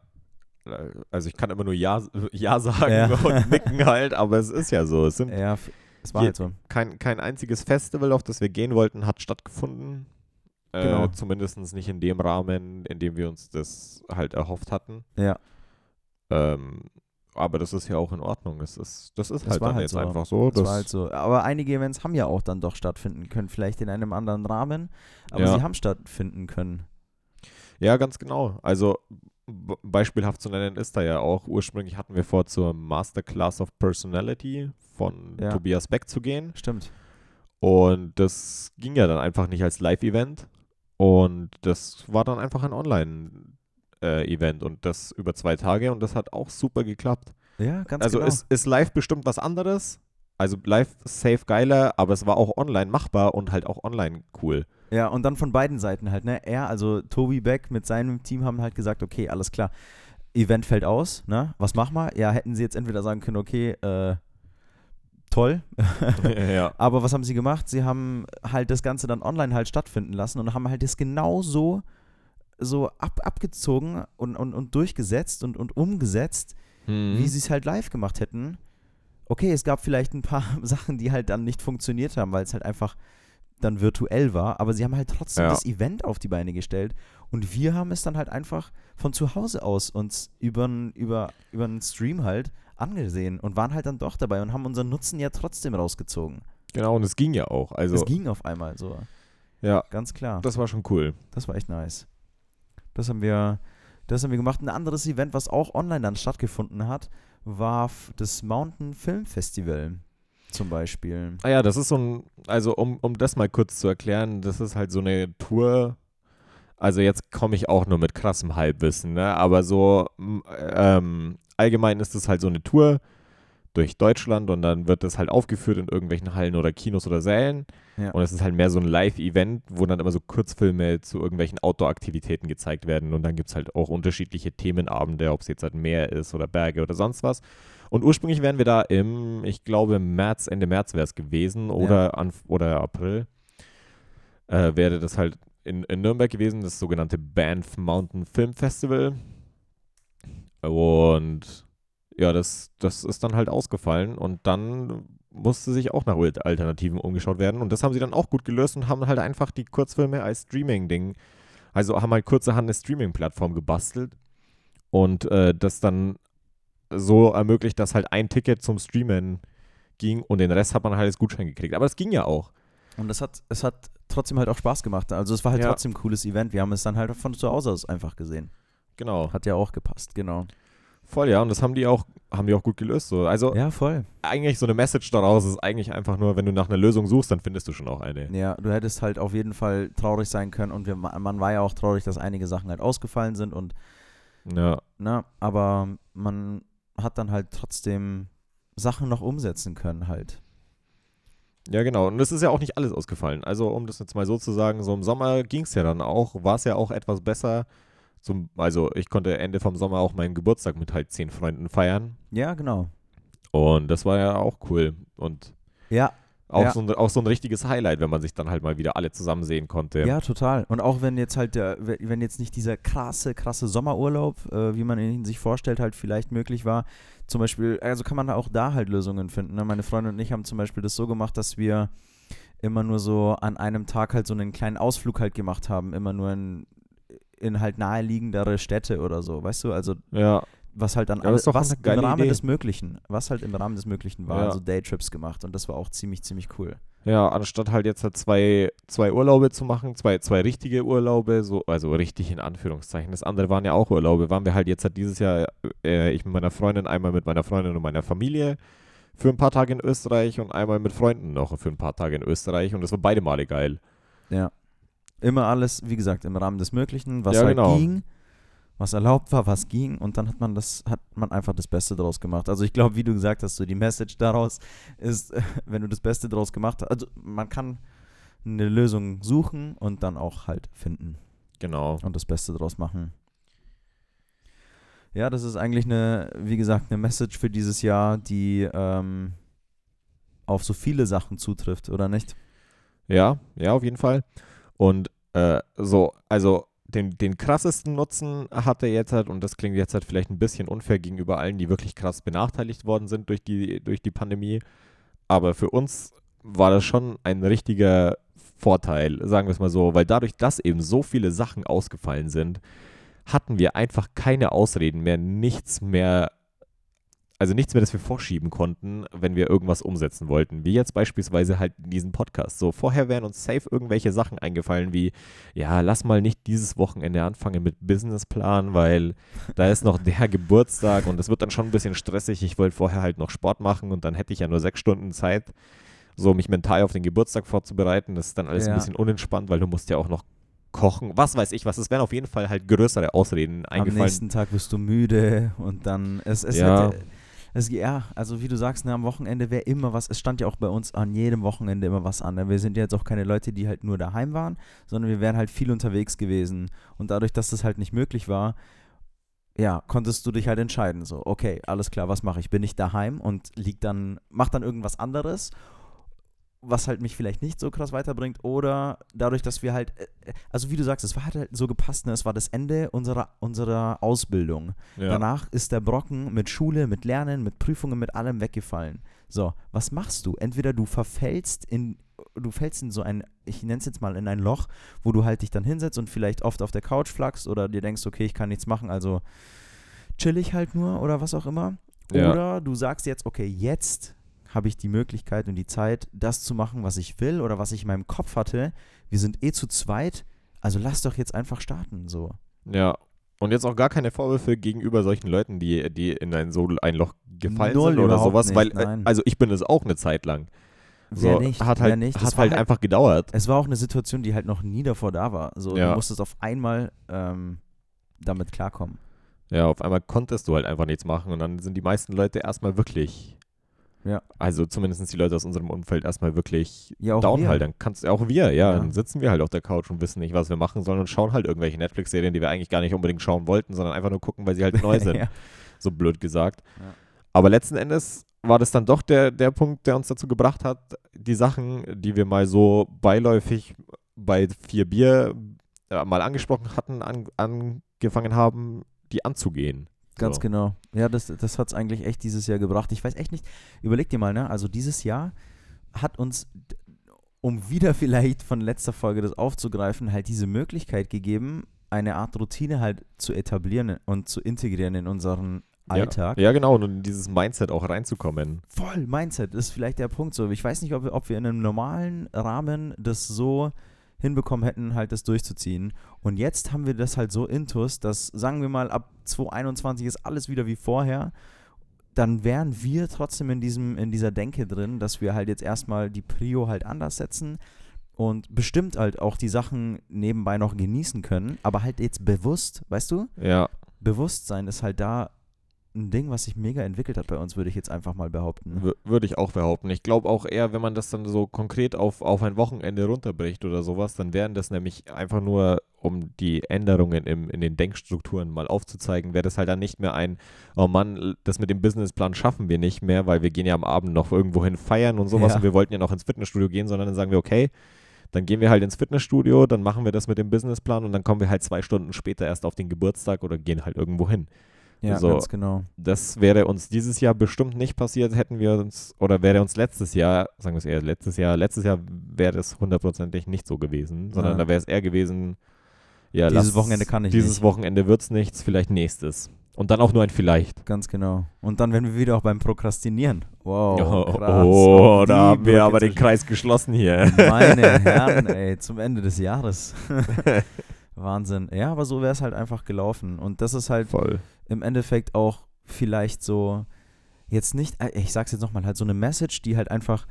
Also ich kann immer nur Ja, ja sagen Ja. und nicken halt, aber es ist ja so. Es sind Ja, es war Je- halt so. kein, kein einziges Festival, auf das wir gehen wollten, hat stattgefunden. Genau. Äh, Zumindest nicht in dem Rahmen, in dem wir uns das halt erhofft hatten. Ja. Ähm, aber das ist ja auch in Ordnung. Es ist, das ist Das halt dann halt jetzt so. einfach so. Das Das war halt so. Aber einige Events haben ja auch dann doch stattfinden können, vielleicht in einem anderen Rahmen, aber Ja. sie haben stattfinden können. Ja, ganz genau. Also beispielhaft zu nennen ist da ja auch, ursprünglich hatten wir vor, zur Masterclass of Personality von Ja. Tobias Beck zu gehen. Stimmt. Und das ging ja dann einfach nicht als Live-Event. Und das war dann einfach ein Online-Event und das über zwei Tage und das hat auch super geklappt. Ja, ganz also genau. ist, ist live bestimmt was anderes. Also live safe geiler, aber es war auch online machbar und halt auch online cool. ja, und dann von beiden Seiten halt, ne? Er, also Tobi Beck mit seinem Team haben halt gesagt, okay, alles klar, Event fällt aus, ne? Was machen wir? Ja, hätten sie jetzt entweder sagen können, okay, äh, toll. ja. Aber was haben sie gemacht? Sie haben halt das Ganze dann online halt stattfinden lassen und haben halt das genau so, so ab, abgezogen und, und, und durchgesetzt und, und umgesetzt, Mhm. wie sie es halt live gemacht hätten. Okay, es gab vielleicht ein paar Sachen, die halt dann nicht funktioniert haben, weil es halt einfach dann virtuell war, aber sie haben halt trotzdem Ja. das Event auf die Beine gestellt und wir haben es dann halt einfach von zu Hause aus uns über über über einen Stream halt angesehen und waren halt dann doch dabei und haben unseren Nutzen ja trotzdem rausgezogen. Genau, und es ging ja auch. Also, Es ging auf einmal so, ja, ganz klar. das war schon cool. Das war echt nice. Das haben wir, das haben wir gemacht. Ein anderes Event, was auch online dann stattgefunden hat, war das Mountain Film Festival zum Beispiel. Ah ja, das ist so ein, also um, um das mal kurz zu erklären, das ist halt so eine Tour. Also jetzt komme ich auch nur mit krassem Halbwissen, ne? Aber so ähm, allgemein ist es halt so eine Tour durch Deutschland und dann wird das halt aufgeführt in irgendwelchen Hallen oder Kinos oder Sälen. Ja. Und es ist halt mehr so ein Live-Event, wo dann immer so Kurzfilme zu irgendwelchen Outdoor-Aktivitäten gezeigt werden. Und dann gibt es halt auch unterschiedliche Themenabende, ob es jetzt halt Meer ist oder Berge oder sonst was. Und ursprünglich wären wir da im, ich glaube, März, Ende März wäre es gewesen oder, Anf oder April. Äh, wäre das halt in, in Nürnberg gewesen, das sogenannte Banff Mountain Film Festival. Und ja, das, das ist dann halt ausgefallen und dann musste sich auch nach Alternativen umgeschaut werden. Und das haben sie dann auch gut gelöst und haben halt einfach die Kurzfilme als Streaming-Ding, also haben halt kurzerhand eine Streaming-Plattform gebastelt und äh, das dann so ermöglicht, dass halt ein Ticket zum Streamen ging und den Rest hat man halt als Gutschein gekriegt. Aber das ging ja auch. Und es hat, es hat trotzdem halt auch Spaß gemacht. Also es war halt Ja. trotzdem ein cooles Event. Wir haben es dann halt von zu Hause aus einfach gesehen. Genau. Hat ja auch gepasst, genau. Voll, ja. Und das haben die auch, haben die auch gut gelöst. So. Also Ja, voll. eigentlich so eine Message daraus ist eigentlich einfach nur, wenn du nach einer Lösung suchst, dann findest du schon auch eine. Ja, du hättest halt auf jeden Fall traurig sein können und wir, man war ja auch traurig, dass einige Sachen halt ausgefallen sind und Ja. ne, aber man hat dann halt trotzdem Sachen noch umsetzen können halt. Ja, genau. Und es ist ja auch nicht alles ausgefallen. Also, um das jetzt mal so zu sagen, so im Sommer ging es ja dann auch, war es ja auch etwas besser. Zum, also, ich konnte Ende vom Sommer auch meinen Geburtstag mit halt zehn Freunden feiern. Ja, genau. Und das war ja auch cool. Und Ja, auch, Ja. so ein, auch so ein richtiges Highlight, wenn man sich dann halt mal wieder alle zusammen sehen konnte. ja, total. Und auch wenn jetzt halt der, wenn jetzt nicht dieser krasse, krasse Sommerurlaub, äh, wie man ihn sich vorstellt, halt vielleicht möglich war, zum Beispiel, also kann man auch da halt Lösungen finden. Ne? Meine Freundin und ich haben zum Beispiel das so gemacht, dass wir immer nur so an einem Tag halt so einen kleinen Ausflug halt gemacht haben, immer nur in, in halt naheliegendere Städte oder so, weißt du? Also Ja, was halt dann Ja, doch was im Rahmen Idee. des Möglichen, was halt im Rahmen des Möglichen war, Ja. also Daytrips gemacht und das war auch ziemlich, ziemlich cool. ja, anstatt halt jetzt halt zwei, zwei Urlaube zu machen, zwei, zwei richtige Urlaube, so, also richtig in Anführungszeichen. Das andere waren ja auch Urlaube, waren wir halt jetzt halt dieses Jahr, äh, ich mit meiner Freundin, einmal mit meiner Freundin und meiner Familie für ein paar Tage in Österreich und einmal mit Freunden noch für ein paar Tage in Österreich und das war beide Male geil. Ja. Immer alles, wie gesagt, im Rahmen des Möglichen, was Ja, halt genau. ging, was erlaubt war, was ging und dann hat man das, hat man einfach das Beste draus gemacht. Also ich glaube, wie du gesagt hast, so die Message daraus ist, wenn du das Beste draus gemacht hast, also man kann eine Lösung suchen und dann auch halt finden Genau. und das Beste draus machen. Ja, das ist eigentlich eine, wie gesagt, eine Message für dieses Jahr, die ähm, auf so viele Sachen zutrifft, oder nicht? Ja, ja, auf jeden Fall. Und äh, so, also den, den krassesten Nutzen hatte jetzt halt, und das klingt jetzt halt vielleicht ein bisschen unfair gegenüber allen, die wirklich krass benachteiligt worden sind durch die, durch die Pandemie. Aber für uns war das schon ein richtiger Vorteil, sagen wir es mal so, weil dadurch, dass eben so viele Sachen ausgefallen sind, hatten wir einfach keine Ausreden mehr, nichts mehr, also nichts mehr, das wir vorschieben konnten, wenn wir irgendwas umsetzen wollten. Wie jetzt beispielsweise halt diesen Podcast. So, vorher wären uns safe irgendwelche Sachen eingefallen, wie, ja, lass mal nicht dieses Wochenende anfangen mit Businessplan, weil da ist noch der Geburtstag und es wird dann schon ein bisschen stressig. Ich wollte vorher halt noch Sport machen und dann hätte ich ja nur sechs Stunden Zeit, so mich mental auf den Geburtstag vorzubereiten. Das ist dann alles Ja. ein bisschen unentspannt, weil du musst ja auch noch kochen, was weiß ich was. Es wären auf jeden Fall halt größere Ausreden Am eingefallen. nächsten Tag wirst du müde und dann es, es Ja. hätte, es, ja, also wie du sagst, ne, am Wochenende wäre immer was, es stand ja auch bei uns an jedem Wochenende immer was an. Ne? Wir sind ja jetzt auch keine Leute, die halt nur daheim waren, sondern wir wären halt viel unterwegs gewesen. Und dadurch, dass das halt nicht möglich war, ja, konntest du dich halt entscheiden. So, okay, alles klar, was mache ich? Bin ich daheim und lieg dann, mach dann irgendwas anderes, was halt mich vielleicht nicht so krass weiterbringt, oder dadurch, dass wir halt, äh, also wie du sagst, es war halt so gepasst, ne? es war das Ende unserer, unserer Ausbildung. Ja. Danach ist der Brocken mit Schule, mit Lernen, mit Prüfungen, mit allem weggefallen. So, was machst du? Entweder du verfällst in, du fällst in so ein, ich nenne es jetzt mal in ein Loch, wo du halt dich dann hinsetzt und vielleicht oft auf der Couch flackst oder dir denkst, okay, ich kann nichts machen, also chill ich halt nur oder was auch immer. Ja. Oder du sagst jetzt, okay, jetzt habe ich die Möglichkeit und die Zeit, das zu machen, was ich will oder was ich in meinem Kopf hatte. Wir sind eh zu zweit, also lass doch jetzt einfach starten, so. Ja. Und jetzt auch gar keine Vorwürfe gegenüber solchen Leuten, die, die in ein so ein Loch gefallen Null sind oder sowas, nicht, weil, äh, nein. also ich bin es auch eine Zeit lang. So, Wer nicht, hat halt, nicht. Es hat war halt einfach gedauert. Es war auch eine Situation, die halt noch nie davor da war. So, Ja. du musstest auf einmal ähm, damit klarkommen. Ja, auf einmal konntest du halt einfach nichts machen und dann sind die meisten Leute erstmal wirklich, Ja. also zumindest die Leute aus unserem Umfeld erstmal wirklich Ja, down wir. halt. Dann kannst du auch wir, ja, Ja. dann sitzen wir halt auf der Couch und wissen nicht, was wir machen sollen und schauen halt irgendwelche Netflix-Serien, die wir eigentlich gar nicht unbedingt schauen wollten, sondern einfach nur gucken, weil sie halt neu sind. ja. so blöd gesagt. Aber letzten Endes war das dann doch der, der Punkt, der uns dazu gebracht hat, die Sachen, die wir mal so beiläufig bei vier Bier äh, mal angesprochen hatten, an, angefangen haben, die anzugehen. Ganz So. genau. Ja, das, das hat es eigentlich echt dieses Jahr gebracht. Ich weiß echt nicht, überleg dir mal, ne? Also dieses Jahr hat uns, um wieder vielleicht von letzter Folge das aufzugreifen, halt diese Möglichkeit gegeben, eine Art Routine halt zu etablieren und zu integrieren in unseren Alltag. Ja, ja, genau, und in dieses Mindset auch reinzukommen. Voll, Mindset ist vielleicht der Punkt so. Ich weiß nicht, ob, ob wir in einem normalen Rahmen das so hinbekommen hätten, halt das durchzuziehen. Und jetzt haben wir das halt so intus, dass, sagen wir mal, ab 2021 ist alles wieder wie vorher. Dann wären wir trotzdem in, diesem, in dieser Denke drin, dass wir halt jetzt erstmal die Prio halt anders setzen und bestimmt halt auch die Sachen nebenbei noch genießen können, aber halt jetzt bewusst, weißt du? Ja. Bewusstsein ist halt da ein Ding, was sich mega entwickelt hat bei uns, würde ich jetzt einfach mal behaupten. W würde ich auch behaupten. Ich glaube auch eher, wenn man das dann so konkret auf, auf ein Wochenende runterbricht oder sowas, dann wären das nämlich einfach nur, um die Änderungen im, in den Denkstrukturen mal aufzuzeigen, wäre das halt dann nicht mehr ein, oh Mann, das mit dem Businessplan schaffen wir nicht mehr, weil wir gehen ja am Abend noch irgendwo hin feiern und sowas Ja. und wir wollten ja noch ins Fitnessstudio gehen, sondern dann sagen wir, okay, dann gehen wir halt ins Fitnessstudio, dann machen wir das mit dem Businessplan und dann kommen wir halt zwei Stunden später erst auf den Geburtstag oder gehen halt irgendwo hin. Ja, so. ganz genau. Das wäre uns dieses Jahr bestimmt nicht passiert, hätten wir uns, oder wäre uns letztes Jahr, sagen wir es eher, letztes Jahr, letztes Jahr wäre es hundertprozentig nicht so gewesen, sondern Ja. da wäre es eher gewesen, ja, Dieses lass- Wochenende kann ich Dieses nicht. Wochenende wird es nichts, vielleicht nächstes. Und dann auch nur ein Vielleicht. Ganz genau. Und dann werden wir wieder auch beim Prokrastinieren. Wow. oh, krass. oh, Auf da haben wir aber den Kreis geschlossen hier. Meine Herren, ey, zum Ende des Jahres. Wahnsinn. Ja, aber so wäre es halt einfach gelaufen. Und das ist halt Voll. im Endeffekt auch vielleicht so, jetzt nicht, äh, ich sag's jetzt nochmal, halt so eine Message, die halt einfach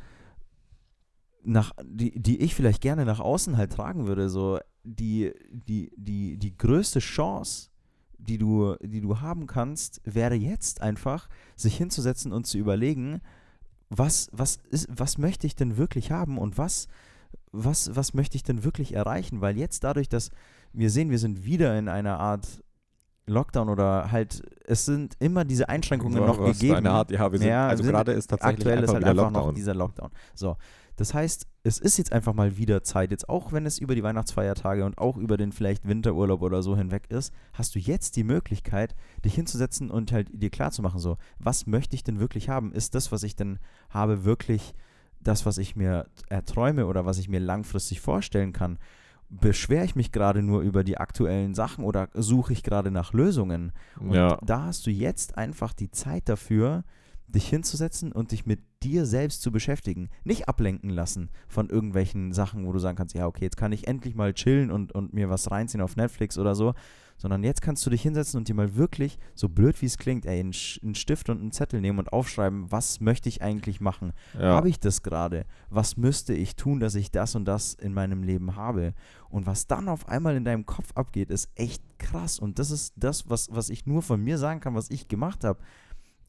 nach, die, die ich vielleicht gerne nach außen halt tragen würde, so die, die, die, die größte Chance, die du, die du haben kannst, wäre jetzt einfach, sich hinzusetzen und zu überlegen, was, was, ist, was möchte ich denn wirklich haben und was, was, was möchte ich denn wirklich erreichen? Weil jetzt dadurch, dass wir sehen, wir sind wieder in einer Art Lockdown oder halt, es sind immer diese Einschränkungen noch gegeben. Eine Art, ja, wir sind, Ja, also wir sind- gerade ist tatsächlich Aktuell einfach ist halt einfach Lockdown. noch dieser Lockdown. So, das heißt, es ist jetzt einfach mal wieder Zeit, jetzt auch wenn es über die Weihnachtsfeiertage und auch über den vielleicht Winterurlaub oder so hinweg ist, hast du jetzt die Möglichkeit, dich hinzusetzen und halt dir klarzumachen, so, was möchte ich denn wirklich haben? Ist das, was ich denn habe, wirklich das, was ich mir erträume oder was ich mir langfristig vorstellen kann? Beschwere ich mich gerade nur über die aktuellen Sachen oder suche ich gerade nach Lösungen? Und Ja. da hast du jetzt einfach die Zeit dafür, dich hinzusetzen und dich mit dir selbst zu beschäftigen. Nicht ablenken lassen von irgendwelchen Sachen, wo du sagen kannst, ja, okay, jetzt kann ich endlich mal chillen und, und mir was reinziehen auf Netflix oder so, sondern jetzt kannst du dich hinsetzen und dir mal wirklich, so blöd wie es klingt, ey, einen, einen Stift und einen Zettel nehmen und aufschreiben, was möchte ich eigentlich machen? Ja. Habe ich das gerade? Was müsste ich tun, dass ich das und das in meinem Leben habe? Und was dann auf einmal in deinem Kopf abgeht, ist echt krass. Und das ist das, was, was ich nur von mir sagen kann, was ich gemacht habe.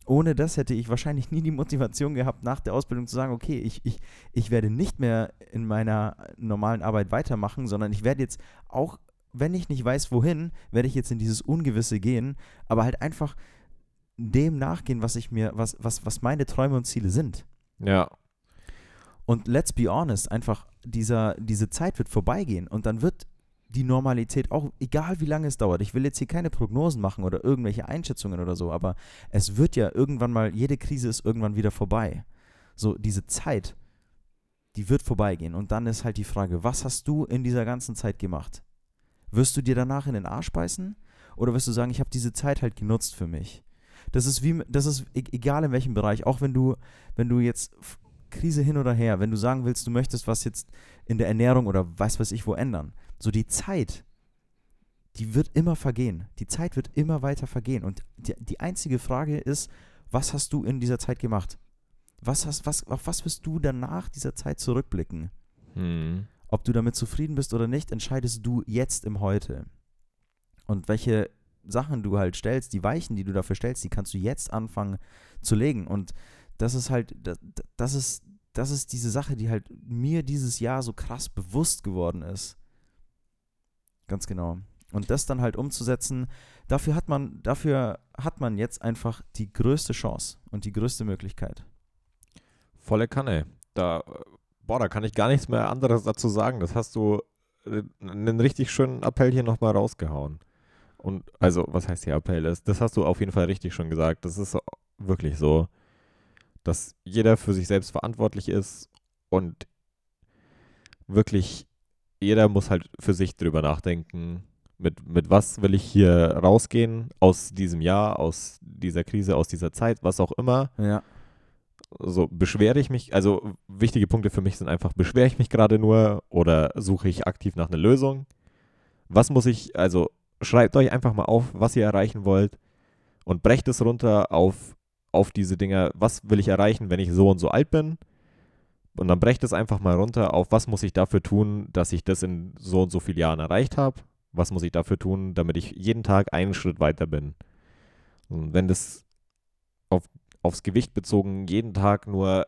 Ohne das hätte ich wahrscheinlich nie die Motivation gehabt, nach der Ausbildung zu sagen, okay, ich, ich, ich werde nicht mehr in meiner normalen Arbeit weitermachen, sondern ich werde jetzt auch, wenn ich nicht weiß, wohin, werde ich jetzt in dieses Ungewisse gehen, aber halt einfach dem nachgehen, was ich mir, was, was, was meine Träume und Ziele sind. ja. Und let's be honest, einfach dieser, diese Zeit wird vorbeigehen und dann wird die Normalität auch, egal wie lange es dauert, ich will jetzt hier keine Prognosen machen oder irgendwelche Einschätzungen oder so, aber es wird ja irgendwann mal, jede Krise ist irgendwann wieder vorbei. So, diese Zeit, die wird vorbeigehen und dann ist halt die Frage, was hast du in dieser ganzen Zeit gemacht? Wirst du dir danach in den Arsch beißen oder wirst du sagen, ich habe diese Zeit halt genutzt für mich? Das ist wie, das ist e- egal in welchem Bereich, auch wenn du, wenn du jetzt Krise hin oder her, wenn du sagen willst, du möchtest was jetzt in der Ernährung oder weiß weiß ich wo ändern, so die Zeit, die wird immer vergehen. Die Zeit wird immer weiter vergehen. Und die, die einzige Frage ist, was hast du in dieser Zeit gemacht? Was hast, was, auf was wirst du danach dieser Zeit zurückblicken? Hm. Ob du damit zufrieden bist oder nicht, entscheidest du jetzt im Heute. Und welche Sachen du halt stellst, die Weichen, die du dafür stellst, die kannst du jetzt anfangen zu legen. Und das ist halt, das, ist, das ist diese Sache, die halt mir dieses Jahr so krass bewusst geworden ist. Ganz genau. Und das dann halt umzusetzen, dafür hat man, dafür hat man jetzt einfach die größte Chance und die größte Möglichkeit. Volle Kanne. Da, boah, da kann ich gar nichts mehr anderes dazu sagen. Das hast du äh, einen richtig schönen Appell hier nochmal rausgehauen. Und also, was heißt hier Appell? Das, das hast du auf jeden Fall richtig schon gesagt. Das ist wirklich so, dass jeder für sich selbst verantwortlich ist und wirklich jeder muss halt für sich drüber nachdenken, Mit, mit was will ich hier rausgehen aus diesem Jahr, aus dieser Krise, aus dieser Zeit, was auch immer. Ja. So beschwere ich mich, also wichtige Punkte für mich sind einfach, beschwere ich mich gerade nur oder suche ich aktiv nach einer Lösung? Was muss ich, also schreibt euch einfach mal auf, was ihr erreichen wollt und brecht es runter auf, auf diese Dinge, was will ich erreichen, wenn ich so und so alt bin? Und dann brecht es einfach mal runter auf, was muss ich dafür tun, dass ich das in so und so vielen Jahren erreicht habe? Was muss ich dafür tun, damit ich jeden Tag einen Schritt weiter bin? Und wenn das auf, aufs Gewicht bezogen jeden Tag nur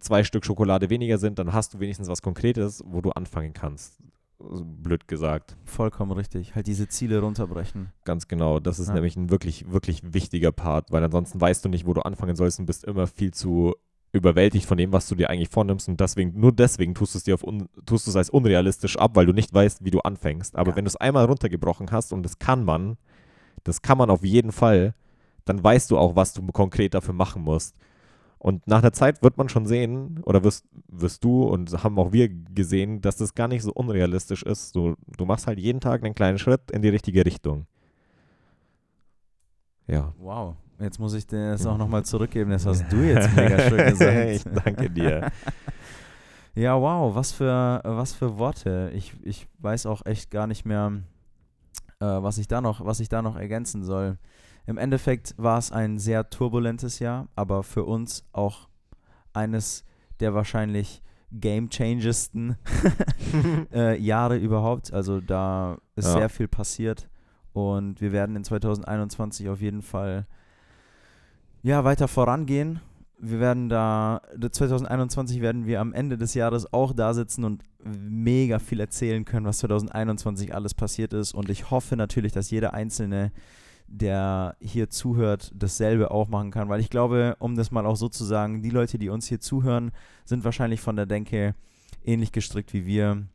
zwei Stück Schokolade weniger sind, dann hast du wenigstens was Konkretes, wo du anfangen kannst. Blöd gesagt. Vollkommen richtig. Halt diese Ziele runterbrechen. Ganz genau. Das ist Ja. nämlich ein wirklich, wirklich wichtiger Part, weil ansonsten weißt du nicht, wo du anfangen sollst und bist immer viel zu überwältigt von dem, was du dir eigentlich vornimmst und deswegen, nur deswegen tust du es dir auf un, tust du es als unrealistisch ab, weil du nicht weißt, wie du anfängst. Aber Ja. wenn du es einmal runtergebrochen hast und das kann man, das kann man auf jeden Fall, dann weißt du auch, was du konkret dafür machen musst. Und nach einer Zeit wird man schon sehen, oder wirst, wirst du und haben auch wir gesehen, dass das gar nicht so unrealistisch ist. Du, du machst halt jeden Tag einen kleinen Schritt in die richtige Richtung. Ja. Wow. Jetzt muss ich dir das auch nochmal zurückgeben. Das hast du jetzt mega schön gesagt. ich danke dir. Ja, wow, was für, was für Worte. Ich, ich weiß auch echt gar nicht mehr, äh, was, ich da noch, was ich da noch ergänzen soll. Im Endeffekt war es ein sehr turbulentes Jahr, aber für uns auch eines der wahrscheinlich game-changesten äh, Jahre überhaupt. Also da ist Ja. sehr viel passiert und wir werden in 2021 auf jeden Fall ja, weiter vorangehen. Wir werden da, 2021 werden wir am Ende des Jahres auch da sitzen und mega viel erzählen können, was 2021 alles passiert ist. Und ich hoffe natürlich, dass jeder Einzelne, der hier zuhört, dasselbe auch machen kann. Weil ich glaube, um das mal auch so zu sagen, die Leute, die uns hier zuhören, sind wahrscheinlich von der Denke ähnlich gestrickt wie wir.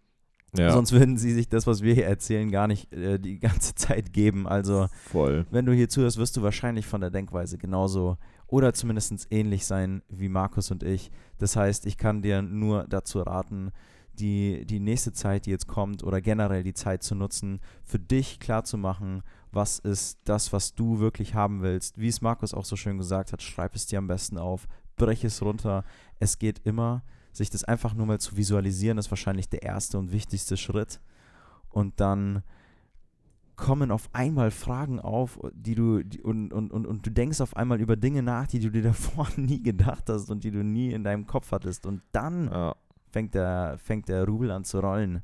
Ja, Sonst würden sie sich das, was wir hier erzählen, gar nicht äh, die ganze Zeit geben. Also voll. wenn du hier zuhörst, wirst du wahrscheinlich von der Denkweise genauso oder zumindest ähnlich sein wie Markus und ich. Das heißt, ich kann dir nur dazu raten, die, die nächste Zeit, die jetzt kommt, oder generell die Zeit zu nutzen, für dich klarzumachen, was ist das, was du wirklich haben willst. Wie es Markus auch so schön gesagt hat, schreib es dir am besten auf, brech es runter. Es geht immer. Sich das einfach nur mal zu visualisieren, ist wahrscheinlich der erste und wichtigste Schritt. Und dann kommen auf einmal Fragen auf, die du die, und, und, und, und du denkst auf einmal über Dinge nach, die du dir davor nie gedacht hast und die du nie in deinem Kopf hattest. Und dann Ja. Fängt der, fängt der Rubel an zu rollen.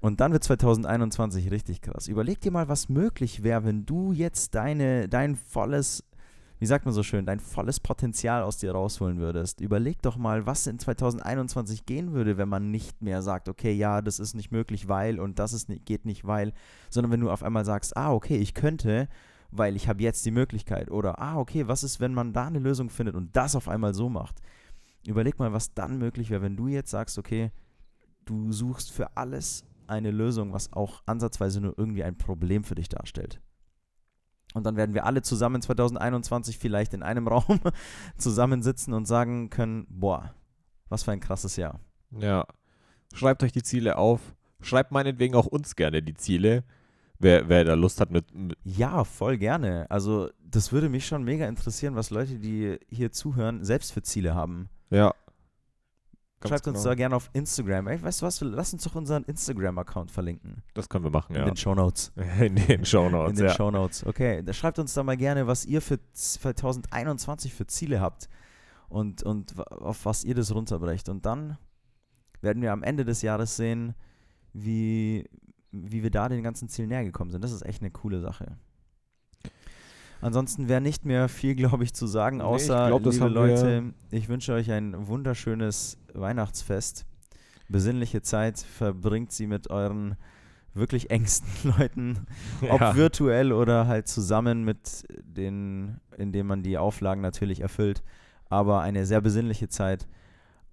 Und dann wird 2021 richtig krass. Überleg dir mal, was möglich wäre, wenn du jetzt deine, dein volles, wie sagt man so schön, dein volles Potenzial aus dir rausholen würdest. Überleg doch mal, was in 2021 gehen würde, wenn man nicht mehr sagt, okay, ja, das ist nicht möglich, weil und das ist geht nicht, weil, sondern wenn du auf einmal sagst, ah, okay, ich könnte, weil ich habe jetzt die Möglichkeit. Oder, ah, okay, was ist, wenn man da eine Lösung findet und das auf einmal so macht? Überleg mal, was dann möglich wäre, wenn du jetzt sagst, okay, du suchst für alles eine Lösung, was auch ansatzweise nur irgendwie ein Problem für dich darstellt. Und dann werden wir alle zusammen 2021 vielleicht in einem Raum zusammensitzen und sagen können, boah, was für ein krasses Jahr. Ja. Schreibt euch die Ziele auf. Schreibt meinetwegen auch uns gerne die Ziele. Wer, wer da Lust hat mit, mit Ja, voll gerne. Also das würde mich schon mega interessieren, was Leute, die hier zuhören, selbst für Ziele haben. Ja. Ganz Schreibt uns genau. da gerne auf Instagram. Ey, weißt du was, lass uns doch unseren Instagram-Account verlinken. Das können wir machen, In ja. den Shownotes. In den Shownotes, in den ja. Shownotes. Okay, da schreibt uns da mal gerne, was ihr für 2021 für Ziele habt und, und auf was ihr das runterbrecht. Und dann werden wir am Ende des Jahres sehen, wie, wie wir da den ganzen Zielen näher gekommen sind. Das ist echt eine coole Sache. Ansonsten wäre nicht mehr viel, glaube ich, zu sagen, Nee, ich außer, glaub, liebe Leute, ich wünsche euch ein wunderschönes Weihnachtsfest. Besinnliche Zeit, verbringt sie mit euren wirklich engsten Leuten ob Ja. virtuell oder halt zusammen mit den, indem man die Auflagen natürlich erfüllt. Aber eine sehr besinnliche Zeit.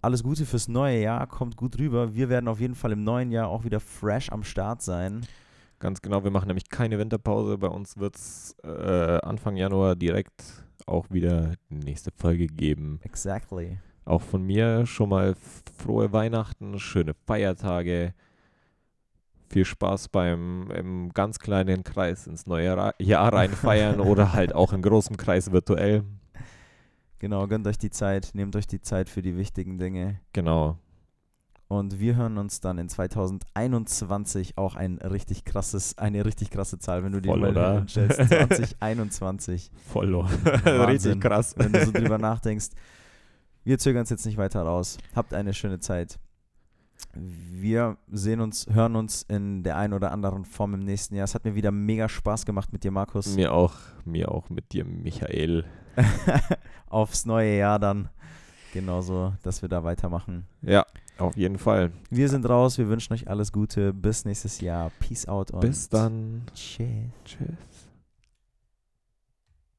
Alles Gute fürs neue Jahr, kommt gut rüber. Wir werden auf jeden Fall im neuen Jahr auch wieder fresh am Start sein. Ganz genau, wir machen nämlich keine Winterpause. Bei uns wird es äh, Anfang Januar direkt auch wieder die nächste Folge geben. Exactly. Auch von mir schon mal frohe Weihnachten, schöne Feiertage. viel Spaß beim im ganz kleinen Kreis ins neue Ra Jahr reinfeiern oder halt auch im großen Kreis virtuell. Genau, gönnt euch die Zeit, nehmt euch die Zeit für die wichtigen Dinge. Genau. Und wir hören uns dann in 2021 auch ein richtig krasses, eine richtig krasse Zahl, wenn du dir Voll, mal oder? hinstellst. 2021. Voll Wahnsinn. richtig krass. Wenn du so drüber nachdenkst. Wir zögern es jetzt nicht weiter raus. Habt eine schöne Zeit. Wir sehen uns, hören uns in der einen oder anderen Form im nächsten Jahr. Es hat mir wieder mega Spaß gemacht mit dir, Markus. Mir auch, mir auch mit dir, Michael. Aufs neue Jahr dann. Genauso, dass wir da weitermachen. Ja, auf jeden Fall. Wir sind raus. Wir wünschen euch alles Gute. Bis nächstes Jahr. Peace out und Bis dann. Tschüss. Tschüss.